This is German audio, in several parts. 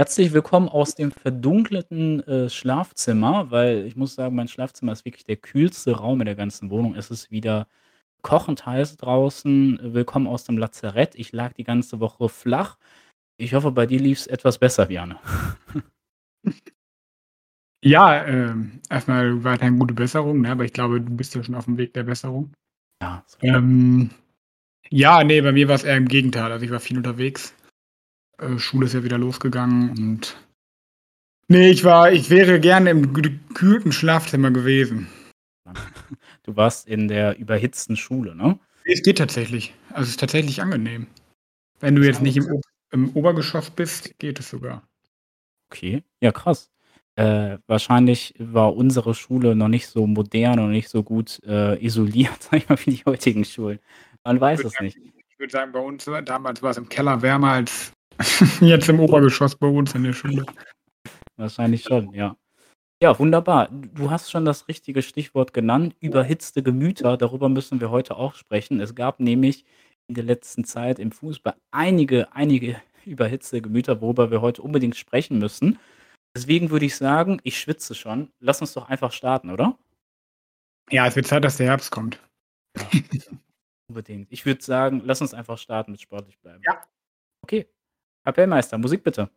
Herzlich willkommen aus dem verdunkelten, äh, Schlafzimmer, weil ich muss sagen, mein Schlafzimmer ist wirklich der kühlste Raum in der ganzen Wohnung. Es ist wieder kochend heiß draußen. Willkommen aus dem Lazarett. Ich lag die ganze Woche flach. Ich hoffe, bei dir lief's etwas besser, Bjarne. Ja, ähm, erst weiterhin gute Besserung, ne, aber ich glaube, du bist ja schon aufm Weg der Besserung. Ja, so Ähm, ja, ne, bei mir war's eher im Gegenteil. Also, ich war viel unterwegs. Äh, Schule ist ja wieder losgegangen und ne, ich war ich wäre gerne im gekühlten Schlafzimmer gewesen. Du warst in der überhitzten Schule, ne? Es geht tatsächlich. Also, es ist tatsächlich angenehm. Wenn du jetzt nicht im O im Obergeschoss bist, geht es sogar. Okay, ja krass. Äh, wahrscheinlich war unsere Schule noch nicht so modern und nicht so gut, äh, isoliert, sage ich mal, wie die heutigen Schulen. Man weiß es sagen nicht. ich würde sagen, bei uns war damals war's im Keller wärmer als jetzt im Obergeschoss bei uns in der Schule. Wahrscheinlich schon, ja. Ja, wunderbar. Du hast schon das richtige Stichwort genannt, überhitzte Gemüter. Darüber müssen wir heute auch sprechen. Es gab nämlich in der letzten Zeit im Fußball einige einige überhitzte Gemüter, worüber wir heute unbedingt sprechen müssen. Deswegen würde ich sagen, ich schwitze schon. Lass uns doch einfach starten, oder? Ja, es wird Zeit, dass der Herbst kommt. Ja, unbedingt. Ich würde sagen, lass uns einfach starten mit sportlich bleiben. Ja. Okay. Kapellmeister, Musik bitte.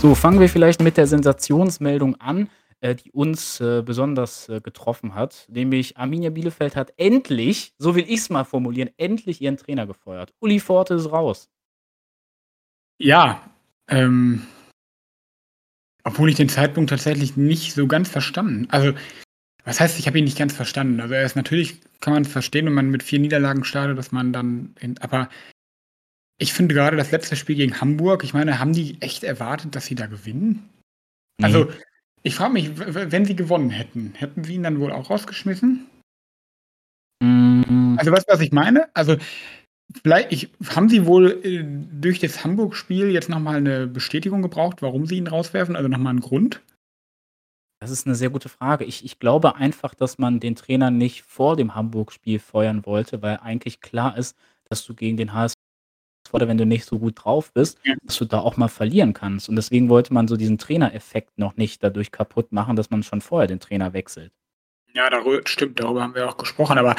So, fangen wir vielleicht mit der Sensationsmeldung an, äh, die uns, äh, besonders, äh, getroffen hat, nämlich Arminia Bielefeld hat endlich, so will ich's mal formulieren, endlich ihren Trainer gefeuert. Uli Forte ist raus. Ja, ähm obwohl ich den Zeitpunkt tatsächlich nicht so ganz verstanden also, was heißt, ich habe ihn nicht ganz verstanden? Also, er ist natürlich kann man verstehen, wenn man mit 4 Niederlagen startet, dass man dann in aber ich finde grade das letzte Spiel gegen Hamburg ich meine, haben die echt erwartet, dass sie da gewinnen? Ne. Also, ich frage mich, wenn sie gewonnen hätten, hätten sie ihn dann wohl auch rausgeschmissen? Hm. Also, weißt du, was ich meine? Also, vielleicht ich haben sie wohl, äh, durch das Hamburg-Spiel jetzt noch mal 'ne Bestätigung gebraucht, warum sie ihn rauswerfen, also noch mal 'n Grund? Das ist 'ne sehr gute Frage. Ich ich glaube einfach, dass man den Trainer nicht vor dem Hamburg-Spiel feuern wollte, weil eigentlich klar ist, dass du gegen den HSV oder wenn du nicht so gut drauf bist, Ja. dass du da auch mal verlieren kannst. Und deswegen wollte man so diesen Trainereffekt noch nicht dadurch kaputt machen, dass man schon vorher den Trainer wechselt. Ja, darü stimmt, darüber haben wir auch gesprochen, aber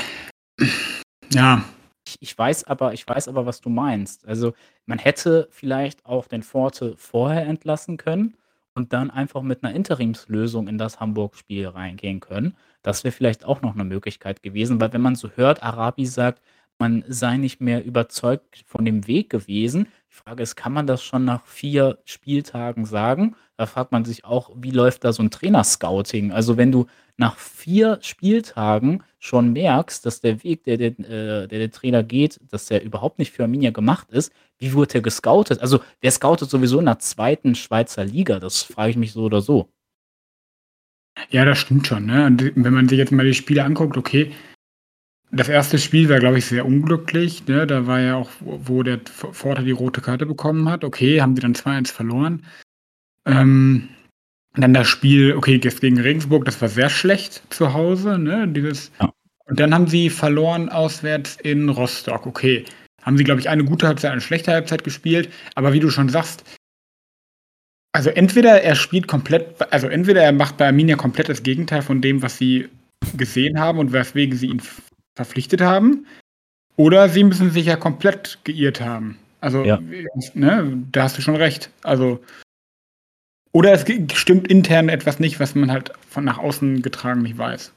ja. Ich ich weiß aber ich weiß aber, was du meinst. Also, man hätte vielleicht auch den Forte vorher entlassen können und dann einfach mit 'ner Interimslösung in das Hamburg-Spiel reingehen können. Das wäre vielleicht auch noch 'ne Möglichkeit gewesen, weil wenn man so hört, Arabi sagt, man sei nicht mehr überzeugt von dem Weg gewesen. Die Frage ist, kann man das schon nach 4 Spieltagen sagen? Da fragt man sich auch, wie läuft da so 'n Trainer-Scouting? Also, wenn du nach 4 Spieltagen schon merkst, dass der Weg, der den äh, der der Trainer geht, dass der überhaupt nicht für Arminia gemacht ist, wie wurde der gescoutet? Also, wer scoutet sowieso in der 2. Schweizer Liga? Das frage ich mich so oder so. Ja, das stimmt schon, ne? Wenn man sich jetzt mal die Spiele anguckt, okay, das 1. Spiel war, glaube ich, sehr unglücklich, ne? Da war ja auch, wo der Forte die rote Karte bekommen hat. Okay, haben sie dann 2:1 verloren. Ähm, dann das Spiel, okay, jetzt gegen Regensburg, das war sehr schlecht zu Hause, ne? Dieses Ja. und dann haben sie verloren auswärts in Rostock. Okay, haben sie, glaube ich, eine gute Halbzeit, eine schlechte Halbzeit gespielt, aber wie du schon sagst also entweder er spielt komplett also entweder er macht bei Arminia komplett das Gegenteil von dem, was sie gesehen haben und weswegen sie ihn verpflichtet haben, oder sie müssen sich ja komplett geirrt haben. Also, Ja. ne, da hast du schon recht. Also oder es stimmt intern etwas nicht, was man halt von nach außen getragen nicht weiß.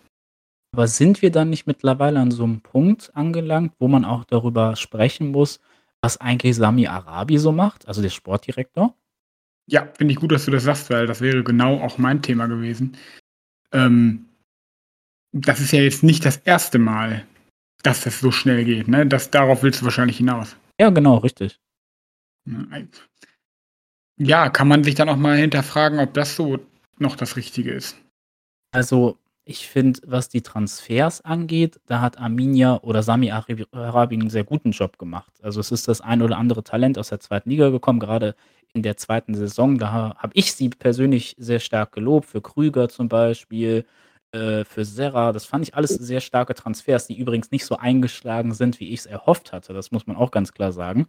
Aber sind wir dann nicht mittlerweile an so 'nem Punkt angelangt, wo man auch darüber sprechen muss, was eigentlich Sami Arabi so macht, also der Sportdirektor? Ja, finde ich gut, dass du das sagst, weil das wäre genau auch mein Thema gewesen. Ähm das ist ja jetzt nicht das 1. Mal, dass das so schnell geht, ne? Das darauf willst du wahrscheinlich hinaus. Ja, genau, richtig. Ja, kann man sich dann auch mal hinterfragen, ob das so noch das Richtige ist. Also, Ich finde, was die Transfers angeht, da hat Arminia oder Sami Arabi 'n sehr guten Job gemacht. Also, es ist das ein oder andere Talent aus der 2. Liga gekommen, grade in der 2. Saison. Da ha habe ich sie persönlich sehr stark gelobt, für Krüger zum Beispiel, äh, für Serra. Das fand ich alles sehr starke Transfers, die übrigens nicht so eingeschlagen sind, wie ich's erhofft hatte. Das muss man auch ganz klar sagen.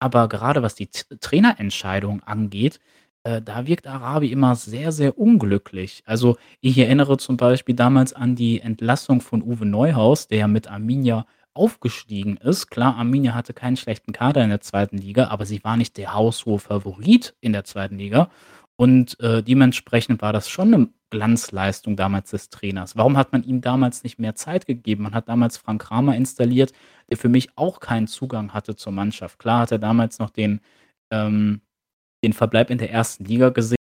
Aber gerade was die T Trainerentscheidung angeht, äh, da wirkt Arabi immer sehr, sehr unglücklich. Also, ich erinnere zum Beispiel damals an die Entlassung von Uwe Neuhaus, der ja mit Arminia aufgestiegen ist. Klar, Arminia hatte keinen schlechten Kader in der 2. Liga, aber sie war nicht der haushohe Favorit in der 2. Liga. Und, äh, dementsprechend war das schon 'ne Glanzleistung damals des Trainers. Warum hat man ihm damals nicht mehr Zeit gegeben? Man hat damals Frank Kramer installiert, der für mich auch keinen Zugang hatte zur Mannschaft. Klar hat er damals noch den, ähm den Verbleib in der 1. Liga gesehen,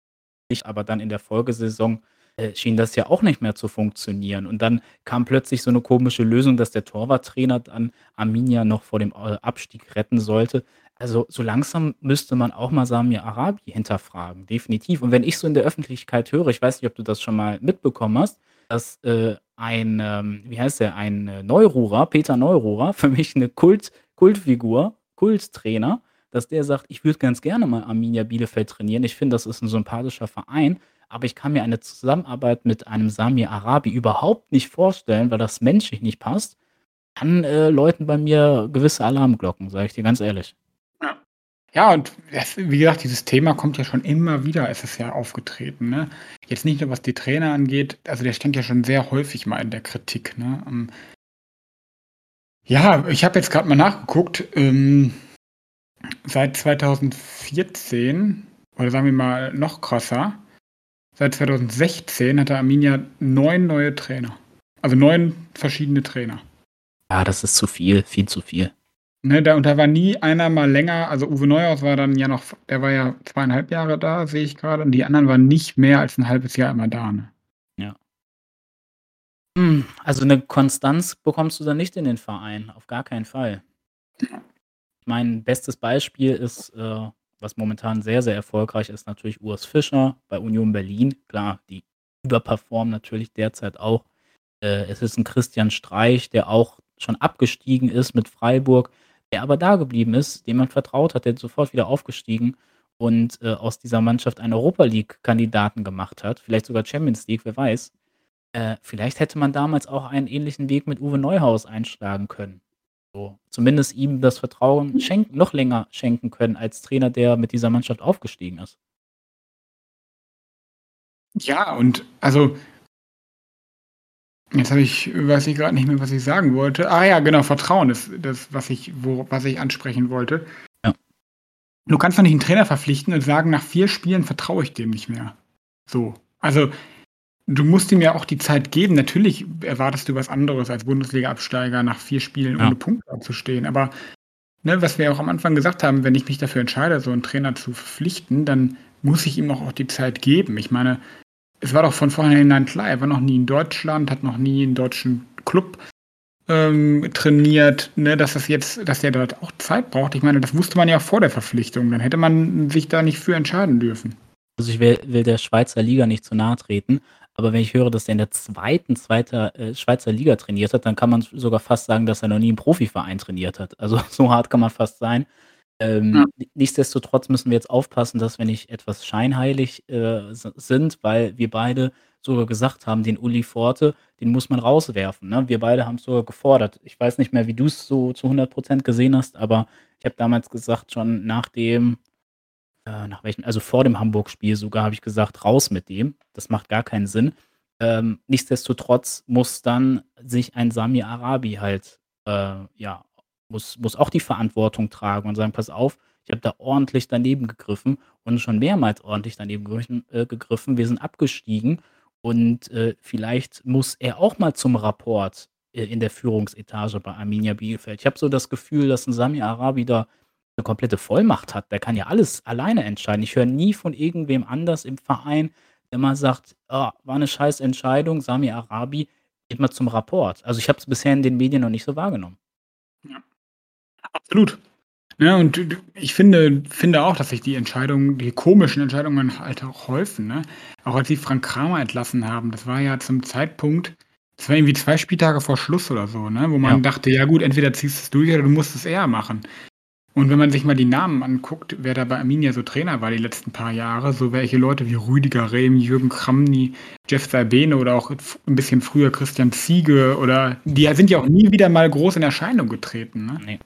aber dann in der Folgesaison, äh, schien das ja auch nicht mehr zu funktionieren. Und dann kam plötzlich so 'ne komische Lösung, dass der Torwarttrainer dann Arminia noch vor dem, äh, Abstieg retten sollte. Also, so langsam müsste man auch mal Sami Arabi hinterfragen, definitiv. Und wenn ich so in der Öffentlichkeit höre ich weiß nicht, ob du das schon mal mitbekommen hast, dass, äh, ein, ähm wie heißt der, ein, äh, Neururer, Peter Neururer, für mich 'ne Kult Kultfigur, Kulttrainer, dass der sagt: „Ich würde ganz gerne mal Arminia Bielefeld trainieren. Ich finde, das ist 'n sympathischer Verein, aber ich kann mir eine Zusammenarbeit mit einem Sami Arabi überhaupt nicht vorstellen, weil das menschlich nicht passt.“ Dann, äh, läuten bei mir gewisse Alarmglocken, sage ich dir ganz ehrlich. Ja. Und das wie gesagt, dieses Thema kommt ja schon immer wieder ist es ja aufgetreten, ne? Jetzt nicht nur, was die Trainer angeht, also der stand ja schon sehr häufig mal in der Kritik, ne? Ähm ja, ich habe jetzt grad mal nachgeguckt, ähm Seit 2014 oder sagen wir mal noch krasser, seit 2016 hatte Arminia 9 neue Trainer. Also 9 verschiedene Trainer. Ja, das ist zu viel, viel zu viel. Ne, da und da war nie einer mal länger also Uwe Neuhaus war dann ja noch der war ja 2,5 Jahre da, sehe ich grade, und die anderen waren nicht mehr als 'n halbes Jahr immer da, ne? Ja. Hm, also 'ne Konstanz bekommst du da nicht in den Verein, auf gar keinen Fall. Mein bestes Beispiel ist, äh, was momentan sehr, sehr erfolgreich ist, natürlich Urs Fischer bei Union Berlin. Klar, die überperformen natürlich derzeit auch. Äh, es ist 'n Christian Streich, der auch schon abgestiegen ist mit Freiburg, der aber da geblieben ist, dem man vertraut hat, der sofort wieder aufgestiegen und, äh, aus dieser Mannschaft einen Europa-League-Kandidaten gemacht hat, vielleicht sogar Champions League, wer weiß. Äh, vielleicht hätte man damals auch einen ähnlichen Weg mit Uwe Neuhaus einschlagen können. So, zumindest ihm das Vertrauen schenken noch länger schenken können als Trainer, der mit dieser Mannschaft aufgestiegen ist. Ja, und also jetzt habe ich weiß ich grad nicht mehr, was ich sagen wollte. Ah ja, genau, Vertrauen ist das, was ich wo was ich ansprechen wollte. Ja. Du kannst doch nicht 'n Trainer verpflichten und sagen: „Nach 4 Spielen vertraue ich dem nicht mehr.“ So. Also, du musst ihm ja auch die Zeit geben. Natürlich erwartest du was anderes als Bundesliga-Absteiger nach 4 Spielen Ja. ohne Punkte dazustehen. Aber, ne, was wir auch am Anfang gesagt haben, wenn ich mich dafür entscheide, so 'n Trainer zu verpflichten, dann muss ich ihm auch auch die Zeit geben. Ich meine, es war doch von vornherein klar, er war noch nie in Deutschland, hat noch nie 'n deutschen Klub, ähm, trainiert, ne, dass das jetzt dass der dort auch Zeit braucht. Ich meine, das wusste man ja vor der Verpflichtung. Dann hätte man sich da nicht für entscheiden dürfen. Also, ich will will der Schweizer Liga nicht zu nahe treten, aber wenn ich höre, dass der in der 2. zweiter äh, Schweizer Liga trainiert hat, dann kann man sogar fast sagen, dass er noch nie 'n Profiverein trainiert hat. Also, so hart kann man fast sein. Ja. Ähm, n nichtsdestotrotz müssen wir jetzt aufpassen, dass wir nicht etwas scheinheilig, äh, s sind, weil wir beide sogar gesagt haben, den Uli Forte, den muss man rauswerfen, ne? Wir beide haben's sogar gefordert. Ich weiß nicht mehr, wie du's so zu 100 % gesehen hast, aber ich habe damals gesagt, schon nach dem äh, nach welchem also, vor dem Hamburg-Spiel sogar habe ich gesagt: „Raus mit dem, das macht gar keinen Sinn.“ Ähm, nichtsdestotrotz muss dann sich ein Sami Arabi halt, äh, ja muss muss auch die Verantwortung tragen und sagen: „Pass auf, ich habe da ordentlich daneben gegriffen und schon mehrmals ordentlich daneben äh, gegriffen. Wir sind abgestiegen und, äh, vielleicht muss er auch mal zum Rapport, äh, in der Führungsetage bei Arminia Bielefeld.“ Ich habe so das Gefühl, dass 'n Sami Arabi da 'ne komplette Vollmacht hat. Der kann ja alles alleine entscheiden. Ich höre nie von irgendwem anders im Verein, der mal sagt: „Ah, war 'ne scheiß Entscheidung, Sami Arabi, geht mal zum Rapport.“ Also, ich habe es bisher in den Medien noch nicht so wahrgenommen. Ja. Absolut. Ja, und ich finde finde auch, dass sich die Entscheidungen die komischen Entscheidungen halt auch häufen, ne? Auch als sie Frank Kramer entlassen haben, das war ja zum Zeitpunkt das war irgendwie 2 Spieltage vor Schluss oder so, ne, wo Ja. man dachte: „Ja gut, entweder ziehst du's durch oder du musst es eher machen.“ Und wenn man sich mal die Namen anguckt, wer da bei Arminia so Trainer war die letzten paar Jahre, so welche Leute wie Rüdiger Rehm, Jürgen Kramny, Jeff Saibene oder auch f 'n bisschen früher Christian Ziege oder die sind ja auch nie wieder mal groß in Erscheinung getreten, ne? Ne.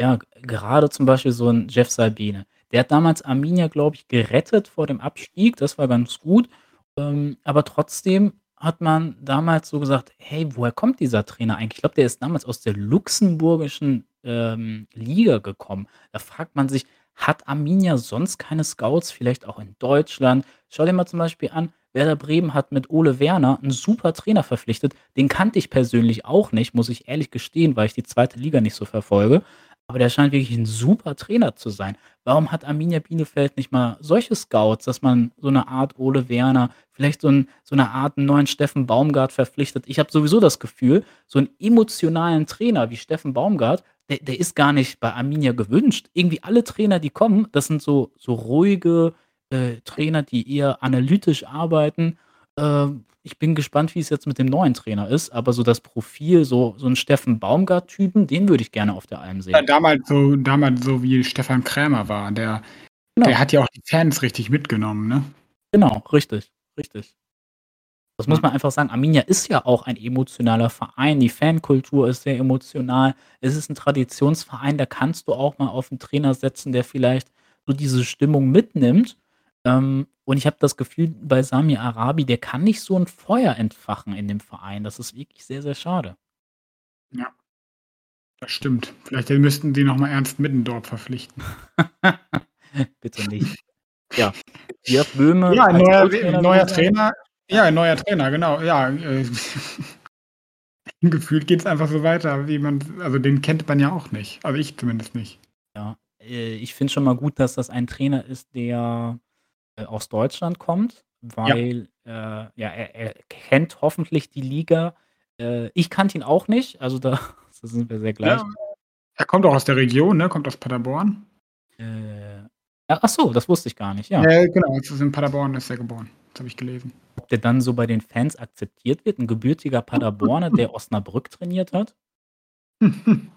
Ja, gerade zum Beispiel so 'n Jeff Saibene. Der hat damals Arminia, glaube ich, gerettet vor dem Abstieg, das war ganz gut. Ähm, aber trotzdem hat man damals so gesagt: „Hey, woher kommt dieser Trainer eigentlich?“ Ich glaube, der ist damals aus der luxemburgischen, ähm, Liga gekommen. Da fragt man sich: „Hat Arminia sonst keine Scouts, vielleicht auch in Deutschland?“ Schau dir mal zum Beispiel an, Werder Bremen hat mit Ole Werner 'n super Trainer verpflichtet. Den kannte ich persönlich auch nicht, muss ich ehrlich gestehen, weil ich die 2. Liga nicht so verfolge. Aber der scheint wirklich 'n super Trainer zu sein. Warum hat Arminia Bielefeld nicht mal solche Scouts, dass man so 'ne Art Ole Werner, vielleicht so 'n so 'ne Art 'n neuen Steffen Baumgart verpflichtet? Ich habe sowieso das Gefühl, so 'n emotionalen Trainer wie Steffen Baumgart, der der ist gar nicht bei Arminia gewünscht. Irgendwie alle Trainer, die kommen, das sind so so ruhige, äh, Trainer, die eher analytisch arbeiten. Ähm, ich bin gespannt, wie es jetzt mit dem neuen Trainer ist, aber so das Profil, so so 'n Steffen Baumgart-Typen, den würde ich gerne auf der Alm Ja, sehen. damals so damals so wie Stefan Krämer war, der der Genau. hat ja auch die Fans richtig mitgenommen, ne? Genau, richtig, richtig. Das muss Ja. man einfach sagen. Arminia ist ja auch ein emotionaler Verein. Die Fankultur ist sehr emotional. Es ist 'n Traditionsverein, da kannst du auch mal auf 'n Trainer setzen, der vielleicht so diese Stimmung mitnimmt. Ähm, und ich habe das Gefühl, bei Sami Arabi, der kann nicht so 'n Feuer entfachen in dem Verein. Das ist wirklich sehr, sehr schade. Ja. Das stimmt. Vielleicht, müssten sie noch mal Ernst Middendorf verpflichten. Bitte nicht. Ja, Jörg Böhme Ja, 'n als neuer Co-Trainer neuer. Trainer ja, 'n neuer Trainer, genau, ja, äh, gefühlt geht's einfach so weiter, wie man also, den kennt man ja auch nicht. Also, ich zumindest nicht. Ja, äh, ich finde schon mal gut, dass das ein Trainer ist, der, aus Deutschland kommt, Ja. weil, äh, ja, er er kennt hoffentlich die Liga. Äh, ich kannte ihn auch nicht, also da da sind wir sehr gleich. Ja, er kommt auch aus der Region, ne, kommt aus Paderborn. Äh, ach so, das wusste ich gar nicht, ja. Ja, genau, ist in Paderborn ist er geboren. Das habe ich gelesen. Ob der dann so bei den Fans akzeptiert wird, 'n gebürtiger Paderborner, der Osnabrück trainiert hat?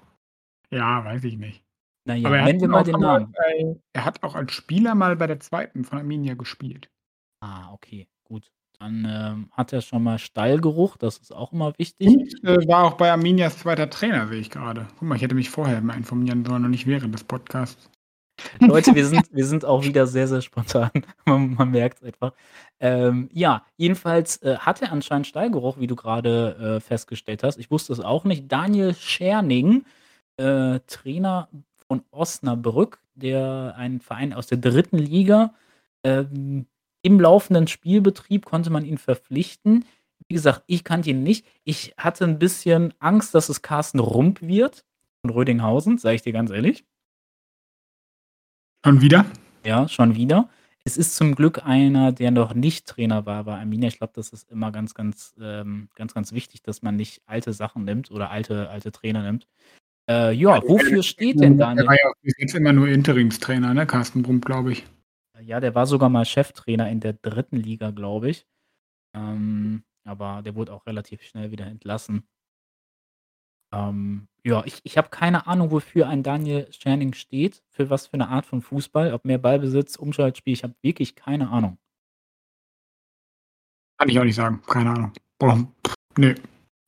Ja, weiß ich nicht. Na Aber er hat nennen wir mal auch den mal Namen. bei er hat auch als Spieler mal bei der 2. von Arminia gespielt. Ah, okay, gut. Dann, ähm, hat er schon mal Stallgeruch, das ist auch immer wichtig. Und, äh, war auch bei Arminias 2. Trainer, sehe ich grade. Guck mal, ich hätte mich vorher mal informieren sollen und nicht während des Podcasts. Leute, wir sind wir sind auch wieder sehr, sehr spontan. Man man merkt's einfach. Ähm, ja, jedenfalls, äh, hat er anscheinend Stallgeruch, wie du grade, äh, festgestellt hast. Ich wusste es auch nicht. Daniel Scherning, äh, Trainer von Osnabrück, der ein Verein aus der 3. Liga. Ähm, im laufenden Spielbetrieb konnte man ihn verpflichten. Wie gesagt, ich kannte ihn nicht. Ich hatte 'n bisschen Angst, dass es Carsten Rump wird von Rödinghausen, sage ich dir ganz ehrlich. Schon wieder? Ja, schon wieder. Es ist zum Glück einer, der noch nicht Trainer war bei Arminia. Ich glaube, das ist immer ganz, ganz, ähm ganz, ganz wichtig, dass man nicht alte Sachen nimmt oder alte alte Trainer nimmt. Äh, ja, wofür steht denn Der Daniel war ja jetzt immer nur Interimstrainer, ne, Carsten Rump, glaube ich. Ja, der war sogar mal Cheftrainer in der 3. Liga, glaube ich. Ähm, aber der wurde auch relativ schnell wieder entlassen. Ähm, ja, ich ich habe keine Ahnung, wofür ein Daniel Scherning steht, für was für 'ne Art von Fußball, ob mehr Ballbesitz, Umschaltspiel, ich habe wirklich keine Ahnung. Kann ich auch nicht sagen, keine Ahnung. Boah, ne.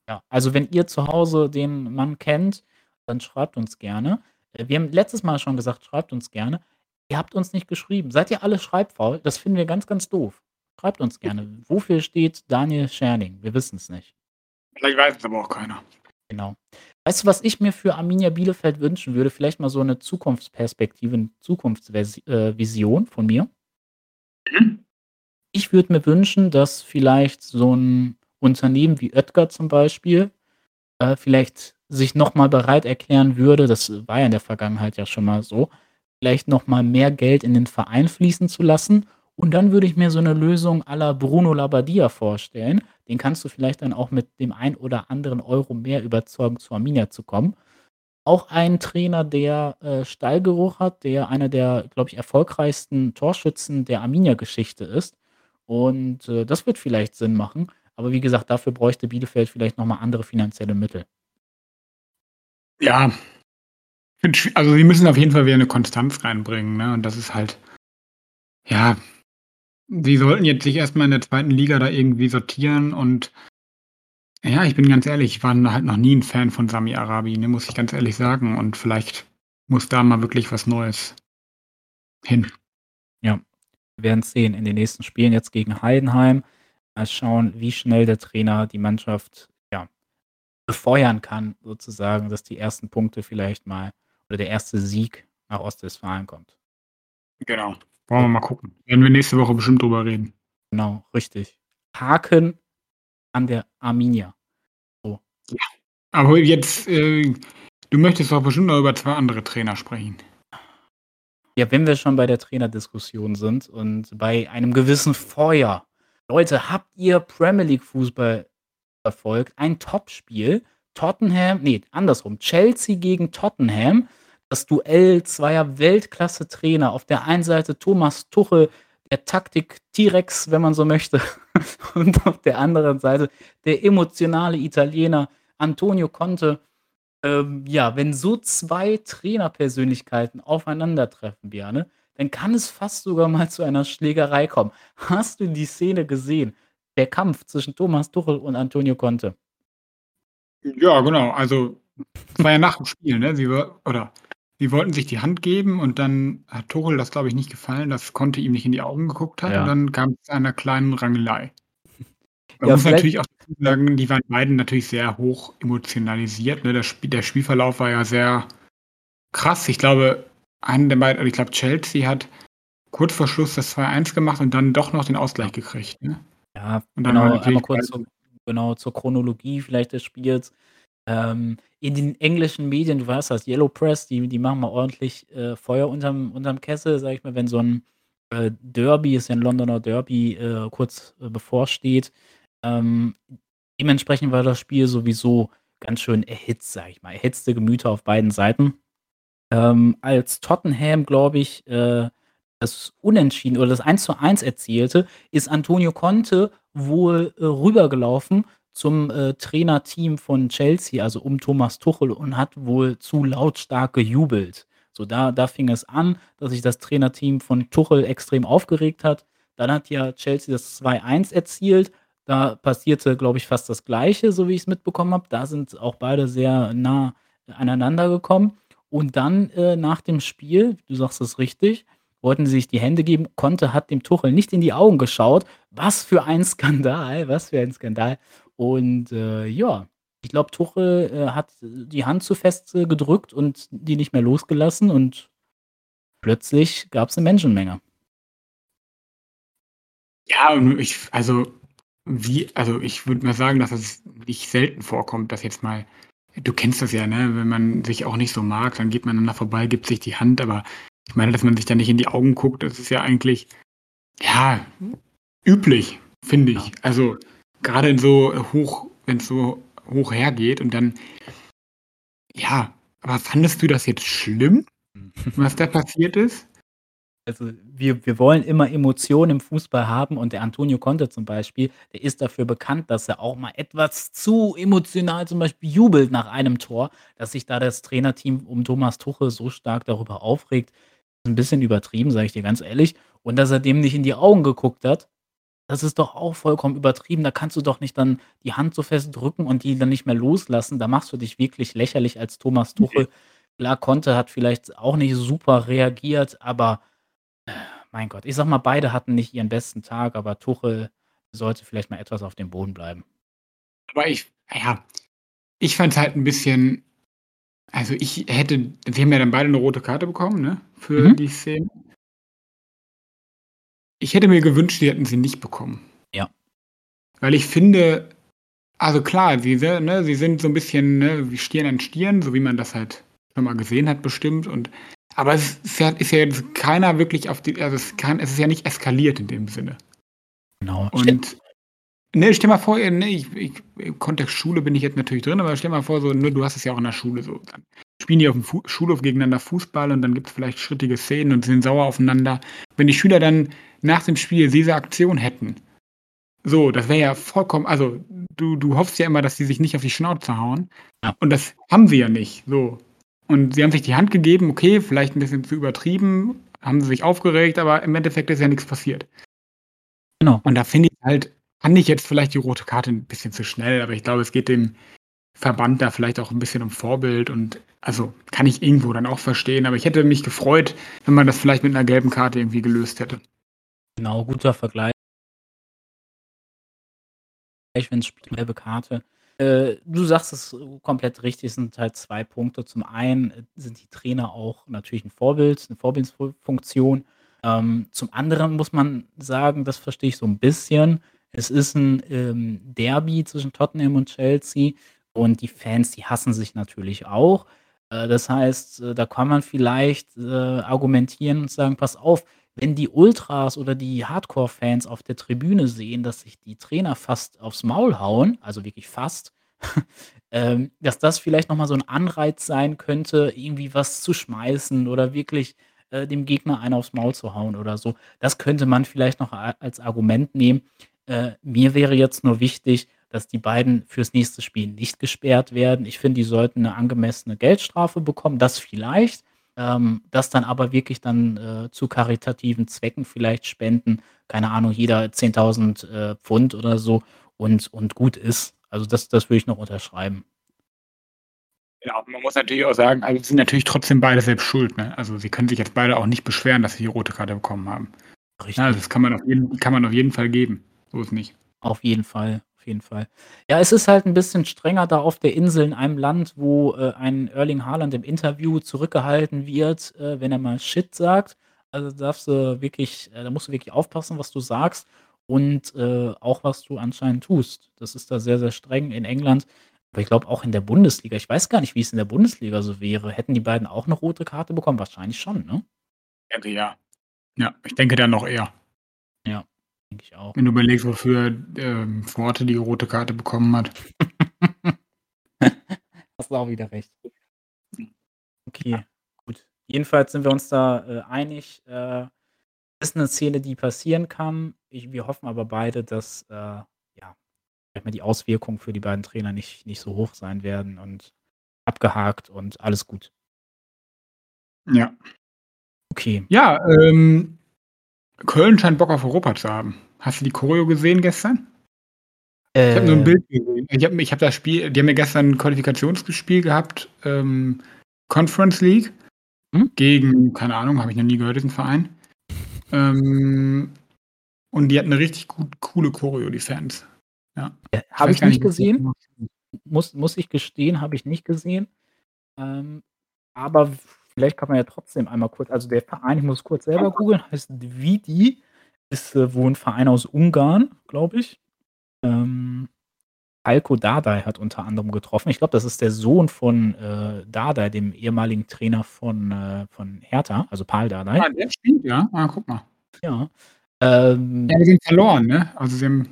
Ja, also, wenn ihr zu Hause den Mann kennt, dann schreibt uns gerne. Äh, wir haben letztes Mal schon gesagt, schreibt uns gerne. Ihr habt uns nicht geschrieben. Seid ihr alle schreibfaul? Das finden wir ganz, ganz doof. Schreibt uns gerne. Wofür steht Daniel Scherning? Wir wissen's nicht. Vielleicht weiß es aber auch keiner. Genau. Weißt du, was ich mir für Arminia Bielefeld wünschen würde? Vielleicht mal so 'ne Zukunftsperspektive, 'n Zukunftsversi äh, von mir. Mhm. Ich würde mir wünschen, dass vielleicht so 'n Unternehmen wie Oetker zum Beispiel, äh, vielleicht sich noch mal bereit erklären würde das war ja in der Vergangenheit ja schon mal so, vielleicht noch mal mehr Geld in den Verein fließen zu lassen. Und dann würde ich mir so 'ne Lösung la Bruno Labbadia vorstellen. Den kannst du vielleicht dann auch mit dem ein oder anderen Euro mehr überzeugen, zu Arminia zu kommen. auch ein Trainer, der, äh, Stallgeruch hat, der einer der, glaube ich, erfolgreichsten Torschützen der Arminia-Geschichte ist. Und, äh, das wird vielleicht Sinn machen. Aber wie gesagt, dafür bräuchte Bielefeld vielleicht noch mal andere finanzielle Mittel. Ja. Also, sie müssen auf jeden Fall wieder 'ne Konstanz reinbringen, ne? Und das ist halt ja, sie sollten jetzt sich erst mal in der 2. Liga da irgendwie sortieren und ja, ich bin ganz ehrlich, ich war halt noch nie 'n Fan von Sami Arabi, ne, muss ich ganz ehrlich sagen. Und vielleicht muss da mal wirklich was Neues hin. Ja, wir werden's sehen in den nächsten Spielen jetzt gegen Heidenheim. Mal schauen, wie schnell der Trainer die Mannschaft, befeuern kann sozusagen, dass die ersten Punkte vielleicht mal oder der erste Sieg nach Ostwestfalen kommt. Genau. Wollen wir mal gucken. Werden wir nächste Woche bestimmt drüber reden. Genau, richtig. Haken an der Arminia. So. Ja. Aber jetzt, äh du möchtest doch bestimmt noch über 2 andere Trainer sprechen. Ja, wenn wir schon bei der Trainerdiskussion sind und bei einem gewissen Feuer. Leute, habt ihr Premier League Fußball verfolgt? Ein Topspiel. Tottenham ne, andersrum. Chelsea gegen Tottenham. Das Duell zweier Weltklasse-Trainer. Auf der einen Seite Thomas Tuchel, der Taktik-T-Rex, wenn man so möchte. Und auf der anderen Seite der emotionale Italiener Antonio Conte. Ähm, ja, wenn so 2 Trainerpersönlichkeiten aufeinandertreffen, Björne, dann kann es fast sogar mal zu einer Schlägerei kommen. Hast du die Szene gesehen? Der Kampf zwischen Thomas Tuchel und Antonio Conte. Ja, genau. Also, das war ja nach dem Spiel, ne? Sie oder sie wollten sich die Hand geben und dann hat Tuchel das, glaube ich, nicht gefallen, dass Conte ihm nicht in die Augen geguckt hat und Ja. dann kam's zu einer kleinen Rangelei. Man Ja, muss natürlich auch sagen, die waren beiden natürlich sehr hoch emotionalisiert, ne? Das Spiel der Spielverlauf war ja sehr krass. Ich glaube, einer der beiden also, ich glaube, Chelsea hat kurz vor Schluss das 2:1 gemacht und dann doch noch den Ausgleich gekriegt, ne? Ja, genau, natürlich einmal kurz zur genau, zur Chronologie vielleicht des Spiels. Ähm, in den englischen Medien, du weißt das, Yellow Press, die die machen mal ordentlich, äh, Feuer unterm unterm Kessel, sage ich mal, wenn so 'n, äh, Derby ist ja 'n Londoner Derby, äh, kurz, äh, bevorsteht. Ähm, dementsprechend war das Spiel sowieso ganz schön erhitzt, sage ich mal. Erhitzte Gemüter auf beiden Seiten. Ähm, als Tottenham, glaube ich, äh, das Unentschieden oder das 1:1 erzielte, ist Antonio Conte wohl, äh, rübergelaufen zum, äh, Trainerteam von Chelsea, also um Thomas Tuchel und hat wohl zu lautstark gejubelt. So, da da fing es an, dass sich das Trainerteam von Tuchel extrem aufgeregt hat. Dann hat ja Chelsea das 2:1 erzielt. Da passierte, glaube ich, fast das Gleiche, so wie ich's mitbekommen habe. Da sind auch beide sehr nah aneinander gekommen. Und dann, äh, nach dem Spiel, du sagst es richtig, wollten sich die Hände geben. Conte hat dem Tuchel nicht in die Augen geschaut. Was für ein Skandal, was für ein Skandal. Und, äh, ja, ich glaube, Tuchel, äh, hat die Hand zu fest, äh, gedrückt und die nicht mehr losgelassen und plötzlich gab's 'ne Menschenmenge. Ja, ich also, wie also, ich würde mal sagen, dass es nicht selten vorkommt, dass jetzt mal du kennst das ja, ne? Wenn man sich auch nicht so mag, dann geht man aneinander vorbei, gibt sich die Hand, aber ich meine, dass man sich da nicht in die Augen guckt, das ist ja eigentlich, ja, üblich, finde Ja. ich. Also, grade in so hoch wenn's so hoch hergeht und dann ja, aber fandest du das jetzt schlimm, was da passiert ist? Also, wir wir wollen immer Emotionen im Fußball haben und der Antonio Conte zum Beispiel, der ist dafür bekannt, dass er auch mal etwas zu emotional zum Beispiel jubelt nach einem Tor, dass sich da das Trainerteam um Thomas Tuchel so stark darüber aufregt, ist 'n bisschen übertrieben, sage ich dir ganz ehrlich. Und dass er dem nicht in die Augen geguckt hat, das ist doch auch vollkommen übertrieben. Da kannst du doch nicht dann die Hand so fest drücken und die dann nicht mehr loslassen. Da machst du dich wirklich lächerlich als Thomas Ne. Tuchel. Klar, Conte hat vielleicht auch nicht super reagiert, aber mein Gott, ich sage mal, beide hatten nicht ihren besten Tag, aber Tuchel sollte vielleicht mal etwas auf dem Boden bleiben. Aber ich ja, ich fand's halt 'n bisschen also, ich hätte sie haben ja dann beide 'ne rote Karte bekommen, ne, für Mhm. die Szene. Ich hätte mir gewünscht, sie hätten sie nicht bekommen. Ja. Weil ich finde also klar, sie si ne, sie sind so 'n bisschen, ne, wie Stirn an Stirn, so wie man das halt schon mal gesehen hat bestimmt und aber es ist ja ist ja jetzt keiner wirklich auf die also, es kann es ist ja nicht eskaliert in dem Sinne. Genau. Und ne, stell mal vor, ne, ich ich im Kontext Schule bin ich jetzt natürlich drin, aber stell mal vor, so, ne, du hast es ja auch in der Schule so, dann spielen die auf dem Fu Schulhof gegeneinander Fußball und dann gibt es vielleicht schrittige Szenen und sind sauer aufeinander. Wenn die Schüler dann nach dem Spiel diese Aktion hätten, so, das wäre ja vollkommen, also du, du hoffst ja immer, dass die sich nicht auf die Schnauze hauen. Ja. Und das haben sie ja nicht. So. Und sie haben sich die Hand gegeben, okay, vielleicht ein bisschen zu übertrieben, haben sie sich aufgeregt, aber im Endeffekt ist ja nichts passiert. Genau. Und da finde ich halt, fand ich jetzt vielleicht die rote Karte ein bisschen zu schnell, aber ich glaube, es geht dem Verband da vielleicht auch ein bisschen um Vorbild und also kann ich irgendwo dann auch verstehen, aber ich hätte mich gefreut, wenn man das vielleicht mit einer gelben Karte irgendwie gelöst hätte. Genau, guter Vergleich. Wenn es gelbe Karte. Äh, du sagst es komplett richtig, es sind halt zwei Punkte. Zum einen äh, sind die Trainer auch natürlich ein Vorbild, eine Vorbildsfunktion. Ähm, zum anderen muss man sagen, das verstehe ich so ein bisschen. Es ist ein ähm, Derby zwischen Tottenham und Chelsea und die Fans, die hassen sich natürlich auch. Äh, das heißt, äh, da kann man vielleicht äh, argumentieren und sagen, pass auf, wenn die Ultras oder die Hardcore-Fans auf der Tribüne sehen, dass sich die Trainer fast aufs Maul hauen, also wirklich fast, ähm, dass das vielleicht nochmal so ein Anreiz sein könnte, irgendwie was zu schmeißen oder wirklich äh, dem Gegner einen aufs Maul zu hauen oder so. Das könnte man vielleicht noch als Argument nehmen. Äh, mir wäre jetzt nur wichtig, dass die beiden fürs nächste Spiel nicht gesperrt werden. Ich finde, die sollten eine angemessene Geldstrafe bekommen, das vielleicht. Ähm, das dann aber wirklich dann äh, zu karitativen Zwecken vielleicht spenden. Keine Ahnung, jeder 10.000 äh, Pfund oder so und, und gut ist. Also das, das würde ich noch unterschreiben. Ja, man muss natürlich auch sagen, also sind natürlich trotzdem beide selbst schuld. Ne? Also sie können sich jetzt beide auch nicht beschweren, dass sie die rote Karte bekommen haben. Richtig. Ja, das kann man, auf jeden, kann man auf jeden Fall geben. So ist nicht. Auf jeden Fall jeden Fall. Ja, es ist halt ein bisschen strenger da auf der Insel in einem Land, wo äh, ein Erling Haaland im Interview zurückgehalten wird, äh, wenn er mal Shit sagt. Also darfst du wirklich, äh, da musst du wirklich aufpassen, was du sagst und äh, auch was du anscheinend tust. Das ist da sehr, sehr streng in England. Aber ich glaube auch in der Bundesliga. Ich weiß gar nicht, wie es in der Bundesliga so wäre. Hätten die beiden auch eine rote Karte bekommen? Wahrscheinlich schon, ne? Denke ja. Ja, ich denke dann noch eher. Ja. Denke ich auch. Wenn du überlegst, wofür ähm, Forte die rote Karte bekommen hat. Hast du auch wieder recht. Okay, ja. gut. Jedenfalls sind wir uns da äh, einig. Äh, ist eine Szene, die passieren kann. Ich, wir hoffen aber beide, dass äh, ja, mal die Auswirkungen für die beiden Trainer nicht, nicht so hoch sein werden und abgehakt und alles gut. Ja. Okay. Ja, ähm, Köln scheint Bock auf Europa zu haben. Hast du die Choreo gesehen gestern? Äh, ich habe nur ein Bild gesehen. Ich habe ich hab das Spiel, die haben ja gestern ein Qualifikationsspiel gehabt, ähm, Conference League, hm? gegen, keine Ahnung, habe ich noch nie gehört, diesen Verein. Ähm, und die hatten eine richtig gut, coole Choreo, die Fans. Ja. ja habe ich, ich nicht gesehen. Muss, muss ich gestehen, habe ich nicht gesehen. Ähm, aber vielleicht kann man ja trotzdem einmal kurz, also der Verein, ich muss kurz selber googeln, heißt Vidi, ist äh, wohl ein Verein aus Ungarn, glaube ich. Ähm, Alko Dardai hat unter anderem getroffen. Ich glaube, das ist der Sohn von äh, Dardai, dem ehemaligen Trainer von, äh, von Hertha, also Paul Dardai. Ah, der spielt, ja. Ah, guck mal. Ja. Ähm, ja, die sind verloren, ne? Also sie haben.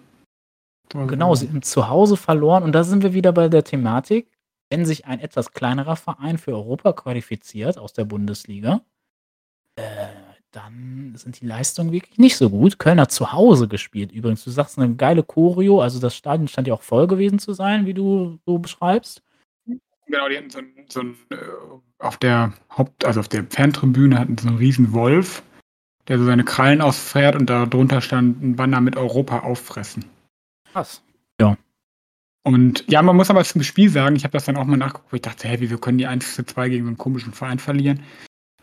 Genau, sie haben zu Hause verloren und da sind wir wieder bei der Thematik wenn sich ein etwas kleinerer Verein für Europa qualifiziert aus der Bundesliga, äh, dann sind die Leistungen wirklich nicht so gut. Köln hat zu Hause gespielt übrigens. Du sagst eine geile Choreo, also das Stadion stand ja auch voll gewesen zu sein, wie du so beschreibst. Genau, die hatten so ein, so ein äh, auf der Haupt-, also auf der Fantribüne hatten so einen riesen Wolf, der so seine Krallen ausfährt und darunter stand ein Banner mit Europa auffressen. Krass. Ja. Und ja, man muss aber zum Spiel sagen, ich habe das dann auch mal nachgeguckt, wo ich dachte, hä, wieso können die 1 zu 2 gegen so einen komischen Verein verlieren?